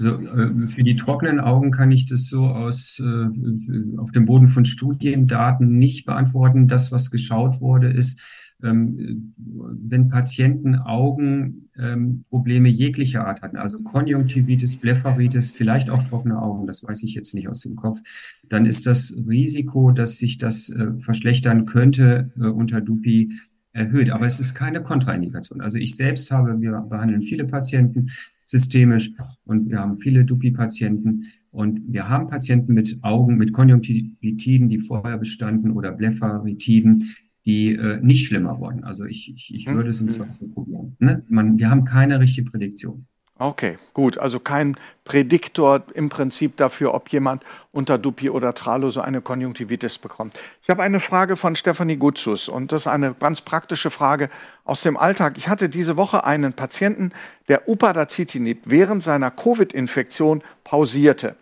Also äh, für die trockenen Augen kann ich das so aus äh, auf dem Boden von Studiendaten nicht beantworten. Das, was geschaut wurde, ist, ähm, wenn Patienten Augenprobleme ähm, jeglicher Art hatten, also Konjunktivitis, Blepharitis, vielleicht auch trockene Augen, das weiß ich jetzt nicht aus dem Kopf, dann ist das Risiko, dass sich das äh, verschlechtern könnte unter Dupi erhöht. Aber es ist keine Kontraindikation. Also ich selbst habe, wir behandeln viele Patienten systemisch und wir haben viele Dupi-Patienten und wir haben Patienten mit Augen, mit Konjunktivitiden, die vorher bestanden oder Blepharitiden, die äh, nicht schlimmer wurden. Also ich, ich, ich würde es in zwei probieren. Ne? Man, wir haben keine richtige Prädiktion. Okay, gut. Also kein Prädiktor im Prinzip dafür, ob jemand unter Dupi oder Tralo so eine Konjunktivitis bekommt. Ich habe eine Frage von Stefanie Gutzus und das ist eine ganz praktische Frage aus dem Alltag. Ich hatte diese Woche einen Patienten, der Upadacitinib während seiner Covid-Infektion pausierte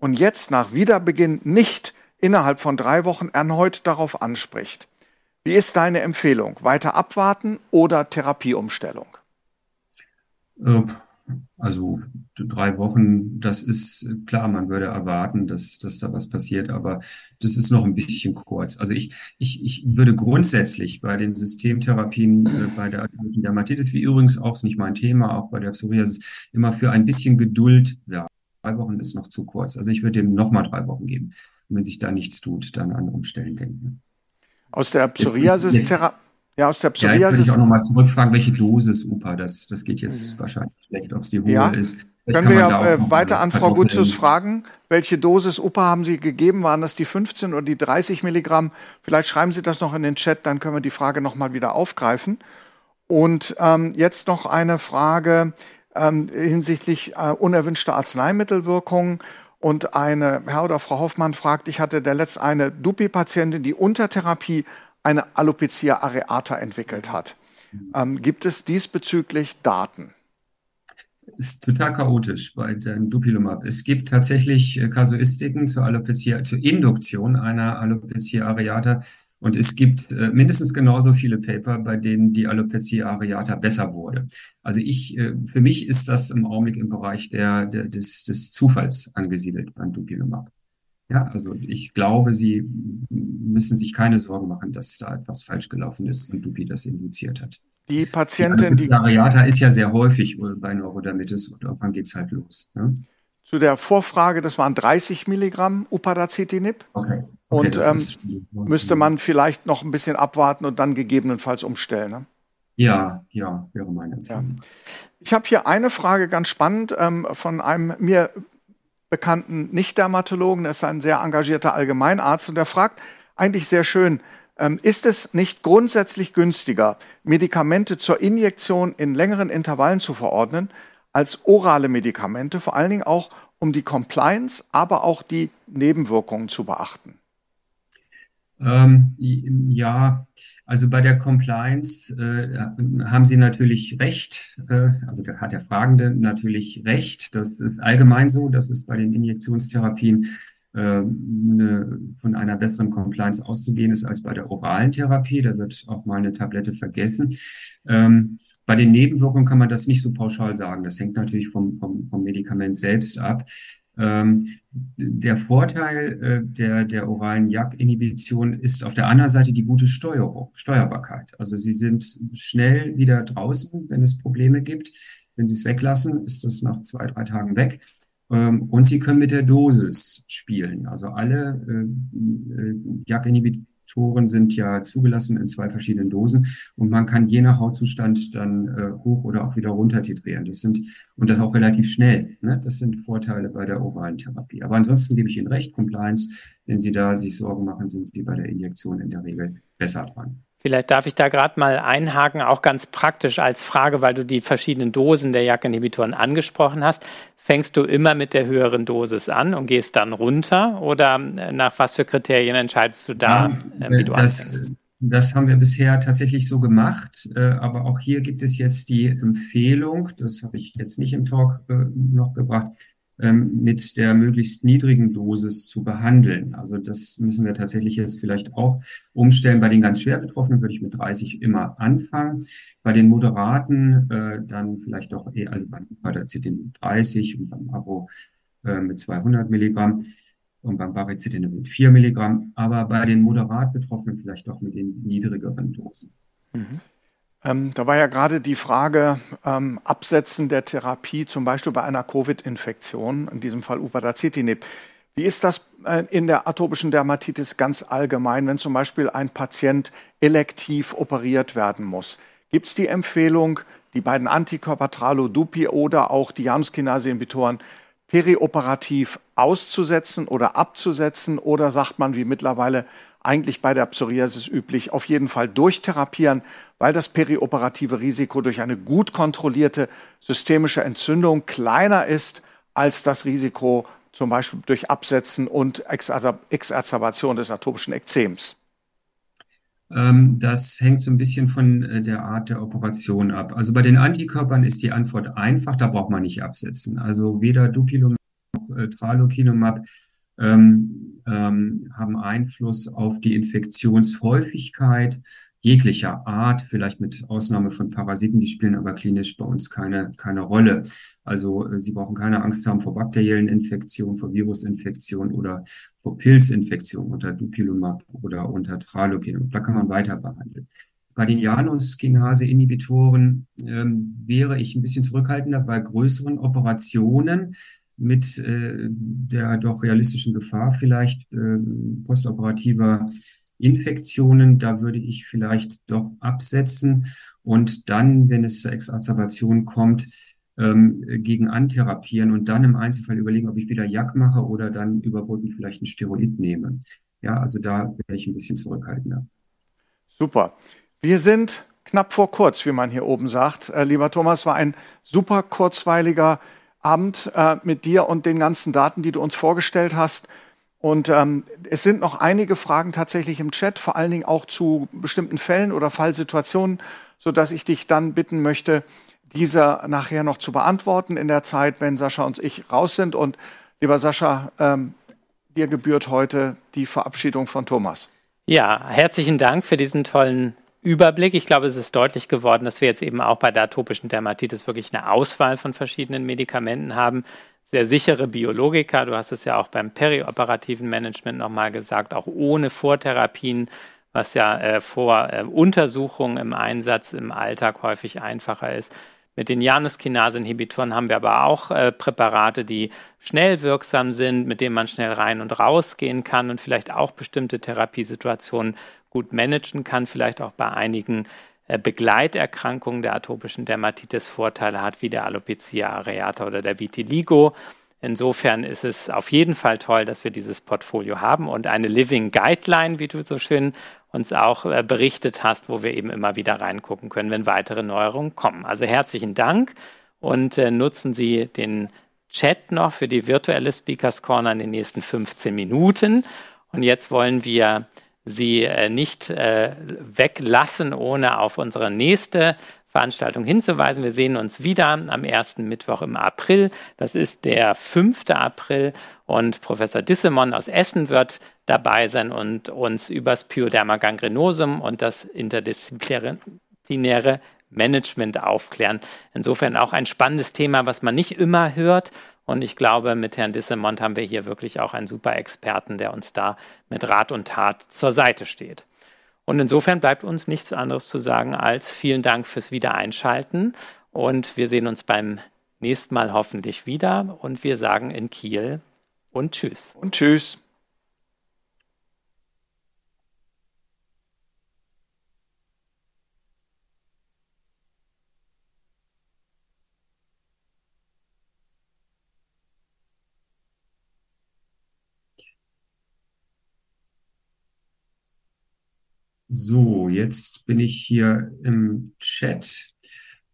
und jetzt nach Wiederbeginn nicht innerhalb von drei Wochen erneut darauf anspricht. Wie ist deine Empfehlung? Weiter abwarten oder Therapieumstellung? Äh, also drei Wochen, das ist klar, man würde erwarten, dass, dass da was passiert, aber das ist noch ein bisschen kurz. Also ich, ich, ich würde grundsätzlich bei den Systemtherapien, äh, bei der Dermatitis, wie übrigens auch ist nicht mein Thema, auch bei der Psoriasis, immer für ein bisschen Geduld werben. Drei Wochen ist noch zu kurz. Also ich würde dem nochmal drei Wochen geben. Und wenn sich da nichts tut, dann an andere Stellen denken. Aus der Psoriasis-Therapie ja, aus der Psoriasis. Ja, ich auch nochmal zurückfragen, welche Dosis UPA, das, das geht jetzt mhm. wahrscheinlich schlecht, ob es die hohe ja, ist. Vielleicht können wir ja äh, weiter an Frau Gutzus fragen, welche Dosis UPA haben Sie gegeben? Waren das die 15 oder die 30 Milligramm? Vielleicht schreiben Sie das noch in den Chat, dann können wir die Frage nochmal wieder aufgreifen. Und ähm, jetzt noch eine Frage ähm, hinsichtlich äh, unerwünschter Arzneimittelwirkungen. Und eine Herr oder Frau Hoffmann fragt, ich hatte der letzte eine Dupi-Patientin, die unter Therapie eine Alopecia areata entwickelt hat. Ähm, gibt es diesbezüglich Daten? Ist total chaotisch bei dem Dupilumab. Es gibt tatsächlich äh, Kasuistiken zur Alopecia, zur Induktion einer Alopecia areata. Und es gibt äh, mindestens genauso viele Paper, bei denen die Alopecia areata besser wurde. Also ich, äh, für mich ist das im Augenblick im Bereich der, der des, des Zufalls angesiedelt beim Dupilumab. Ja, also ich glaube, Sie müssen sich keine Sorgen machen, dass da etwas falsch gelaufen ist und Dupi das induziert hat. Die Patientin, die. Ariata ist ja sehr häufig bei Neurodermitis und irgendwann geht es halt los. Ne? Zu der Vorfrage, das waren 30 Milligramm Upadacitinib. Okay. okay und ähm, müsste man vielleicht noch ein bisschen abwarten und dann gegebenenfalls umstellen. Ne? Ja, ja, wäre meine Empfehlung. Ja. Ich habe hier eine Frage ganz spannend ähm, von einem mir bekannten Nicht-Dermatologen, er ist ein sehr engagierter Allgemeinarzt und der fragt eigentlich sehr schön, ähm, ist es nicht grundsätzlich günstiger, Medikamente zur Injektion in längeren Intervallen zu verordnen, als orale Medikamente, vor allen Dingen auch um die Compliance, aber auch die Nebenwirkungen zu beachten? Ähm, ja, also bei der Compliance äh, haben Sie natürlich recht, äh, also da hat der Fragende natürlich recht. Das ist allgemein so, dass es bei den Injektionstherapien äh, eine, von einer besseren Compliance auszugehen ist als bei der oralen Therapie. Da wird auch mal eine Tablette vergessen. Ähm, bei den Nebenwirkungen kann man das nicht so pauschal sagen. Das hängt natürlich vom, vom, vom Medikament selbst ab. Ähm, der Vorteil äh, der, der oralen JAK-Inhibition ist auf der anderen Seite die gute Steuerung, Steuerbarkeit. Also sie sind schnell wieder draußen, wenn es Probleme gibt. Wenn sie es weglassen, ist das nach zwei, drei Tagen weg. Ähm, und sie können mit der Dosis spielen. Also alle äh, äh, JAK-Inhibitoren Toren sind ja zugelassen in zwei verschiedenen Dosen und man kann je nach Hautzustand dann äh, hoch oder auch wieder runter titrieren. Das sind und das auch relativ schnell. Ne? Das sind Vorteile bei der oralen Therapie. Aber ansonsten gebe ich Ihnen recht, Compliance, wenn Sie da sich Sorgen machen, sind Sie bei der Injektion in der Regel besser dran. Vielleicht darf ich da gerade mal einhaken, auch ganz praktisch als Frage, weil du die verschiedenen Dosen der JAK-Inhibitoren angesprochen hast. Fängst du immer mit der höheren Dosis an und gehst dann runter? Oder äh, nach was für Kriterien entscheidest du da, ja, äh, wie du das, anfängst? Das haben wir bisher tatsächlich so gemacht, äh, aber auch hier gibt es jetzt die Empfehlung, das habe ich jetzt nicht im Talk noch gebracht, mit der möglichst niedrigen Dosis zu behandeln. Also das müssen wir tatsächlich jetzt vielleicht auch umstellen. Bei den ganz schwer Betroffenen würde ich mit 30 immer anfangen. Bei den Moderaten äh, dann vielleicht doch eher, also beim Padacitin 30 und beim Abo äh, mit 200 Milligramm und beim Baricitinib mit 4 Milligramm. Aber bei den moderat Betroffenen vielleicht doch mit den niedrigeren Dosen. Mhm. Ähm, da war ja gerade die Frage ähm, Absetzen der Therapie, zum Beispiel bei einer Covid-Infektion, in diesem Fall Upadacitinib. Wie ist das äh, in der atopischen Dermatitis ganz allgemein, wenn zum Beispiel ein Patient elektiv operiert werden muss? Gibt es die Empfehlung, die beiden Antikörper Tralodupi oder auch die Januskinase-Inhibitoren perioperativ auszusetzen oder abzusetzen? Oder sagt man wie mittlerweile eigentlich bei der Psoriasis üblich, auf jeden Fall durchtherapieren, weil das perioperative Risiko durch eine gut kontrollierte systemische Entzündung kleiner ist als das Risiko zum Beispiel durch Absetzen und Exazerbation des atopischen Ekzems. Ähm, das hängt so ein bisschen von äh, der Art der Operation ab. Also bei den Antikörpern ist die Antwort einfach, da braucht man nicht absetzen. Also weder Dupilumab noch äh, Tralokinumab ähm, ähm, haben Einfluss auf die Infektionshäufigkeit jeglicher Art, vielleicht mit Ausnahme von Parasiten, die spielen aber klinisch bei uns keine, keine Rolle. Also äh, Sie brauchen keine Angst haben vor bakteriellen Infektionen, vor Virusinfektionen oder vor Pilzinfektionen unter Dupilumab oder unter Tralokinumab. Da kann man weiter behandeln. Bei den Janus-Kinase-Inhibitoren ähm, wäre ich ein bisschen zurückhaltender bei größeren Operationen, mit äh, der doch realistischen Gefahr vielleicht äh, postoperativer Infektionen. Da würde ich vielleicht doch absetzen und dann, wenn es zur Exazerbation kommt, ähm, gegen antherapieren und dann im Einzelfall überlegen, ob ich wieder Jack mache oder dann überbrückend vielleicht ein Steroid nehme. Ja, also da wäre ich ein bisschen zurückhaltender. Super. Wir sind knapp vor kurz, wie man hier oben sagt. Äh, lieber Thomas, war ein super kurzweiliger Abend äh, mit dir und den ganzen Daten, die du uns vorgestellt hast. Und ähm, es sind noch einige Fragen tatsächlich im Chat, vor allen Dingen auch zu bestimmten Fällen oder Fallsituationen, sodass ich dich dann bitten möchte, diese nachher noch zu beantworten in der Zeit, wenn Sascha und ich raus sind. Und lieber Sascha, ähm, dir gebührt heute die Verabschiedung von Thomas. Ja, herzlichen Dank für diesen tollen Überblick. Ich glaube, es ist deutlich geworden, dass wir jetzt eben auch bei der atopischen Dermatitis wirklich eine Auswahl von verschiedenen Medikamenten haben. Sehr sichere Biologika. Du hast es ja auch beim perioperativen Management nochmal gesagt, auch ohne Vortherapien, was ja äh, vor äh, Untersuchungen im Einsatz im Alltag häufig einfacher ist. Mit den Januskinase-Inhibitoren haben wir aber auch äh, Präparate, die schnell wirksam sind, mit denen man schnell rein und rausgehen kann und vielleicht auch bestimmte Therapiesituationen gut managen kann, vielleicht auch bei einigen äh, Begleiterkrankungen der atopischen Dermatitis Vorteile hat, wie der Alopecia areata oder der Vitiligo. Insofern ist es auf jeden Fall toll, dass wir dieses Portfolio haben und eine Living Guideline, wie du so schön uns auch äh, berichtet hast, wo wir eben immer wieder reingucken können, wenn weitere Neuerungen kommen. Also herzlichen Dank und äh, nutzen Sie den Chat noch für die virtuelle Speakers Corner in den nächsten 15 Minuten. Und jetzt wollen wir Sie äh, nicht äh, weglassen, ohne auf unsere nächste Veranstaltung hinzuweisen. Wir sehen uns wieder am ersten Mittwoch im April. Das ist der 5. April und Professor Dissemon aus Essen wird dabei sein und uns über das Pyoderma gangrenosum und das interdisziplinäre Management aufklären. Insofern auch ein spannendes Thema, was man nicht immer hört. Und ich glaube, mit Herrn Dissemont haben wir hier wirklich auch einen super Experten, der uns da mit Rat und Tat zur Seite steht. Und insofern bleibt uns nichts anderes zu sagen als vielen Dank fürs Wiedereinschalten und wir sehen uns beim nächsten Mal hoffentlich wieder und wir sagen in Kiel und Tschüss. Und Tschüss. So, jetzt bin ich hier im Chat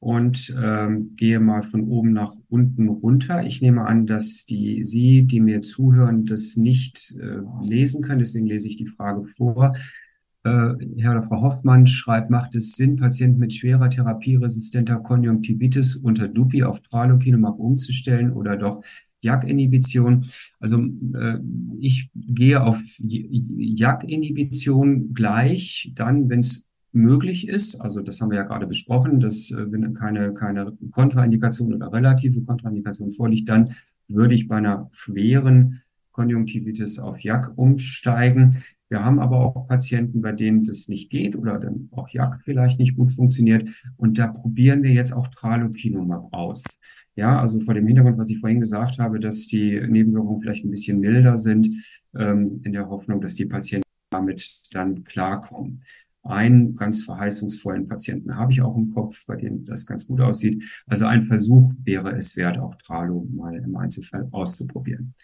und ähm, gehe mal von oben nach unten runter. Ich nehme an, dass die Sie, die mir zuhören, das nicht äh, lesen können. Deswegen lese ich die Frage vor. Äh, Herr oder Frau Hoffmann schreibt, macht es Sinn, Patienten mit schwerer therapieresistenter Konjunktivitis unter Dupi auf Tralokinumab umzustellen oder doch JAK-Inhibition. Also äh, ich gehe auf JAK-Inhibition gleich dann, wenn es möglich ist. Also das haben wir ja gerade besprochen, dass äh, wenn keine, keine Kontraindikation oder relative Kontraindikation vorliegt, dann würde ich bei einer schweren Konjunktivitis auf JAK umsteigen. Wir haben aber auch Patienten, bei denen das nicht geht oder dann auch JAK vielleicht nicht gut funktioniert. Und da probieren wir jetzt auch Tralokinumab aus. Ja, also vor dem Hintergrund, was ich vorhin gesagt habe, dass die Nebenwirkungen vielleicht ein bisschen milder sind, ähm, in der Hoffnung, dass die Patienten damit dann klarkommen. Einen ganz verheißungsvollen Patienten habe ich auch im Kopf, bei dem das ganz gut aussieht. Also ein Versuch wäre es wert, auch Tralo mal im Einzelfall auszuprobieren.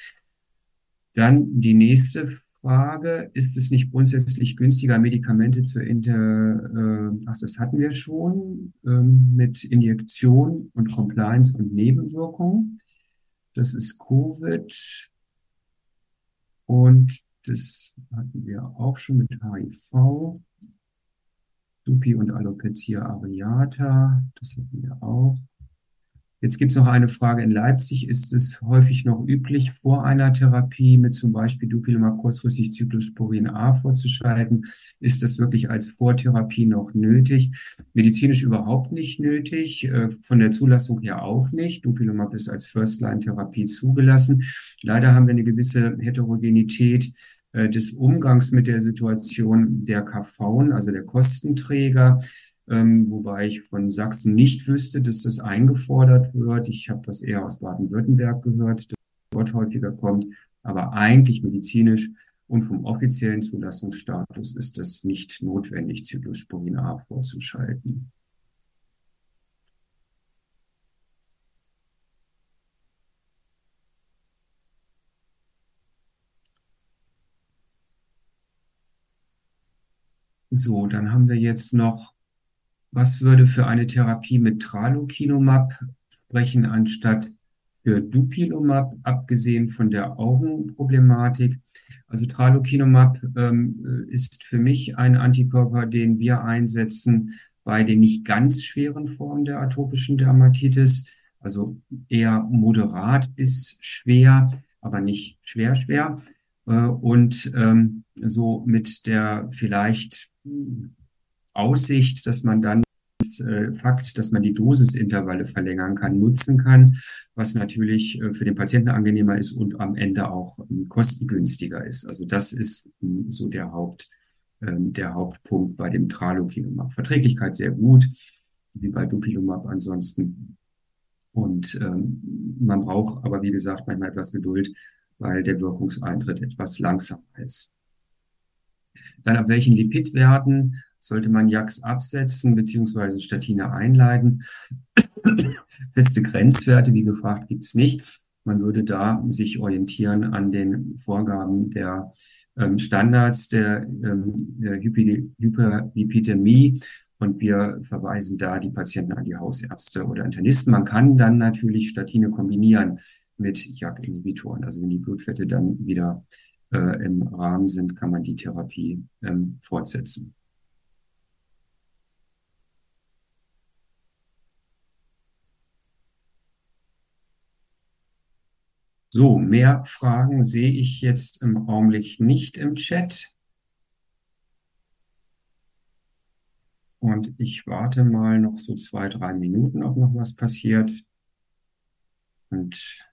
Dann die nächste Frage, ist es nicht grundsätzlich günstiger, Medikamente zu inter, äh, ach, das hatten wir schon, ähm, mit Injektion und Compliance und Nebenwirkungen. Das ist Covid. Und das hatten wir auch schon mit HIV. Dupi und Alopecia areata. Das hatten wir auch. Jetzt gibt es noch eine Frage. In Leipzig ist es häufig noch üblich, vor einer Therapie mit zum Beispiel Dupilumab kurzfristig Cyclosporin A vorzuschalten. Ist das wirklich als Vortherapie noch nötig? Medizinisch überhaupt nicht nötig, äh, von der Zulassung her auch nicht. Dupilumab ist als First-Line-Therapie zugelassen. Leider haben wir eine gewisse Heterogenität äh, des Umgangs mit der Situation der KV, also der Kostenträger ähm, wobei ich von Sachsen nicht wüsste, dass das eingefordert wird. Ich habe das eher aus Baden-Württemberg gehört, dass dort häufiger kommt. Aber eigentlich medizinisch und vom offiziellen Zulassungsstatus ist das nicht notwendig, Cyclosporin A vorzuschalten. So, dann haben wir jetzt noch was würde für eine Therapie mit Tralokinumab sprechen anstatt für Dupilumab, abgesehen von der Augenproblematik? Also Tralokinumab ähm, ist für mich ein Antikörper, den wir einsetzen bei den nicht ganz schweren Formen der atopischen Dermatitis, also eher moderat bis schwer, aber nicht schwer schwer. Äh, und ähm, so mit der vielleicht Aussicht, dass man dann äh, Fakt, dass man die Dosisintervalle verlängern kann, nutzen kann, was natürlich äh, für den Patienten angenehmer ist und am Ende auch ähm, kostengünstiger ist. Also das ist ähm, so der Haupt, ähm, der Hauptpunkt bei dem Tralokinumab. Verträglichkeit sehr gut, wie bei Dupilumab ansonsten. Und ähm, man braucht aber, wie gesagt, manchmal etwas Geduld, weil der Wirkungseintritt etwas langsamer ist. Dann ab welchen Lipidwerten sollte man JAKs absetzen beziehungsweise Statine einleiten. Feste Grenzwerte, wie gefragt, gibt's nicht. Man würde da sich orientieren an den Vorgaben der ähm, Standards der, ähm, der Hyperlipidemie und wir verweisen da die Patienten an die Hausärzte oder Internisten. Man kann dann natürlich Statine kombinieren mit JAK-Inhibitoren. Also wenn die Blutfette dann wieder äh, im Rahmen sind, kann man die Therapie ähm, fortsetzen. So, mehr Fragen sehe ich jetzt im Augenblick nicht im Chat. Und ich warte mal noch so zwei, drei Minuten, ob noch was passiert. Und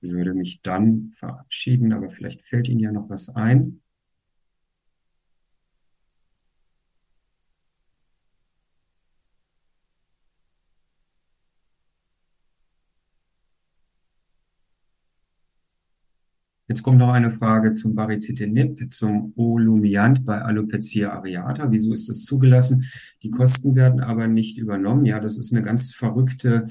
würde mich dann verabschieden, aber vielleicht fällt Ihnen ja noch was ein. Jetzt kommt noch eine Frage zum Baricitinib, zum Olumiant bei Alopecia areata. Wieso ist das zugelassen? Die Kosten werden aber nicht übernommen. Ja, das ist eine ganz verrückte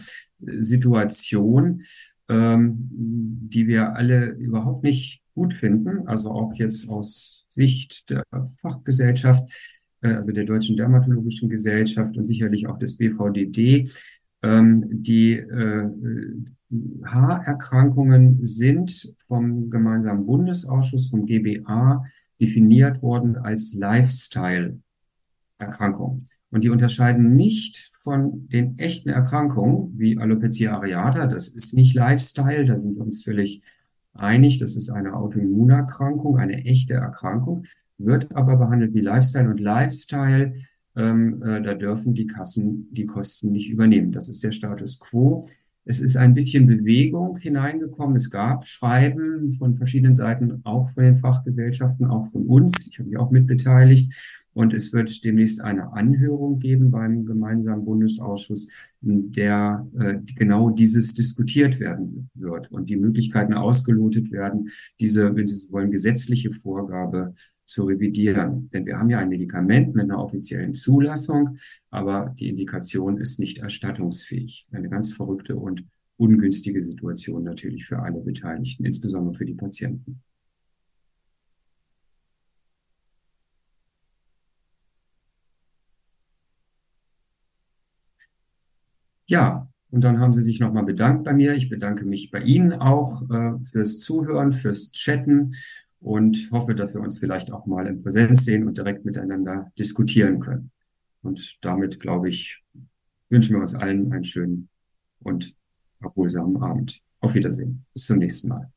äh, Situation, ähm, die wir alle überhaupt nicht gut finden. Also auch jetzt aus Sicht der Fachgesellschaft, äh, also der Deutschen Dermatologischen Gesellschaft und sicherlich auch des BVDD. Ähm, die äh, Haarerkrankungen sind vom gemeinsamen Bundesausschuss, vom GBA, definiert worden als Lifestyle-Erkrankung. Und die unterscheiden nicht von den echten Erkrankungen wie Alopecia areata. Das ist nicht Lifestyle, da sind wir uns völlig einig. Das ist eine Autoimmunerkrankung, eine echte Erkrankung, wird aber behandelt wie Lifestyle. Und Lifestyle, ähm, äh, da dürfen die Kassen die Kosten nicht übernehmen. Das ist der Status quo. Es ist ein bisschen Bewegung hineingekommen. Es gab Schreiben von verschiedenen Seiten, auch von den Fachgesellschaften, auch von uns. Ich habe mich auch mitbeteiligt. Und es wird demnächst eine Anhörung geben beim gemeinsamen Bundesausschuss, in der äh, genau dieses diskutiert werden wird und die Möglichkeiten ausgelotet werden, diese, wenn Sie so wollen, gesetzliche Vorgabe zu revidieren. Denn wir haben ja ein Medikament mit einer offiziellen Zulassung, aber die Indikation ist nicht erstattungsfähig. Eine ganz verrückte und ungünstige Situation natürlich für alle Beteiligten, insbesondere für die Patienten. Ja, und dann haben Sie sich nochmal bedankt bei mir. Ich bedanke mich bei Ihnen auch äh, fürs Zuhören, fürs Chatten und hoffe, dass wir uns vielleicht auch mal in Präsenz sehen und direkt miteinander diskutieren können. Und damit, glaube ich, wünschen wir uns allen einen schönen und erholsamen Abend. Auf Wiedersehen. Bis zum nächsten Mal.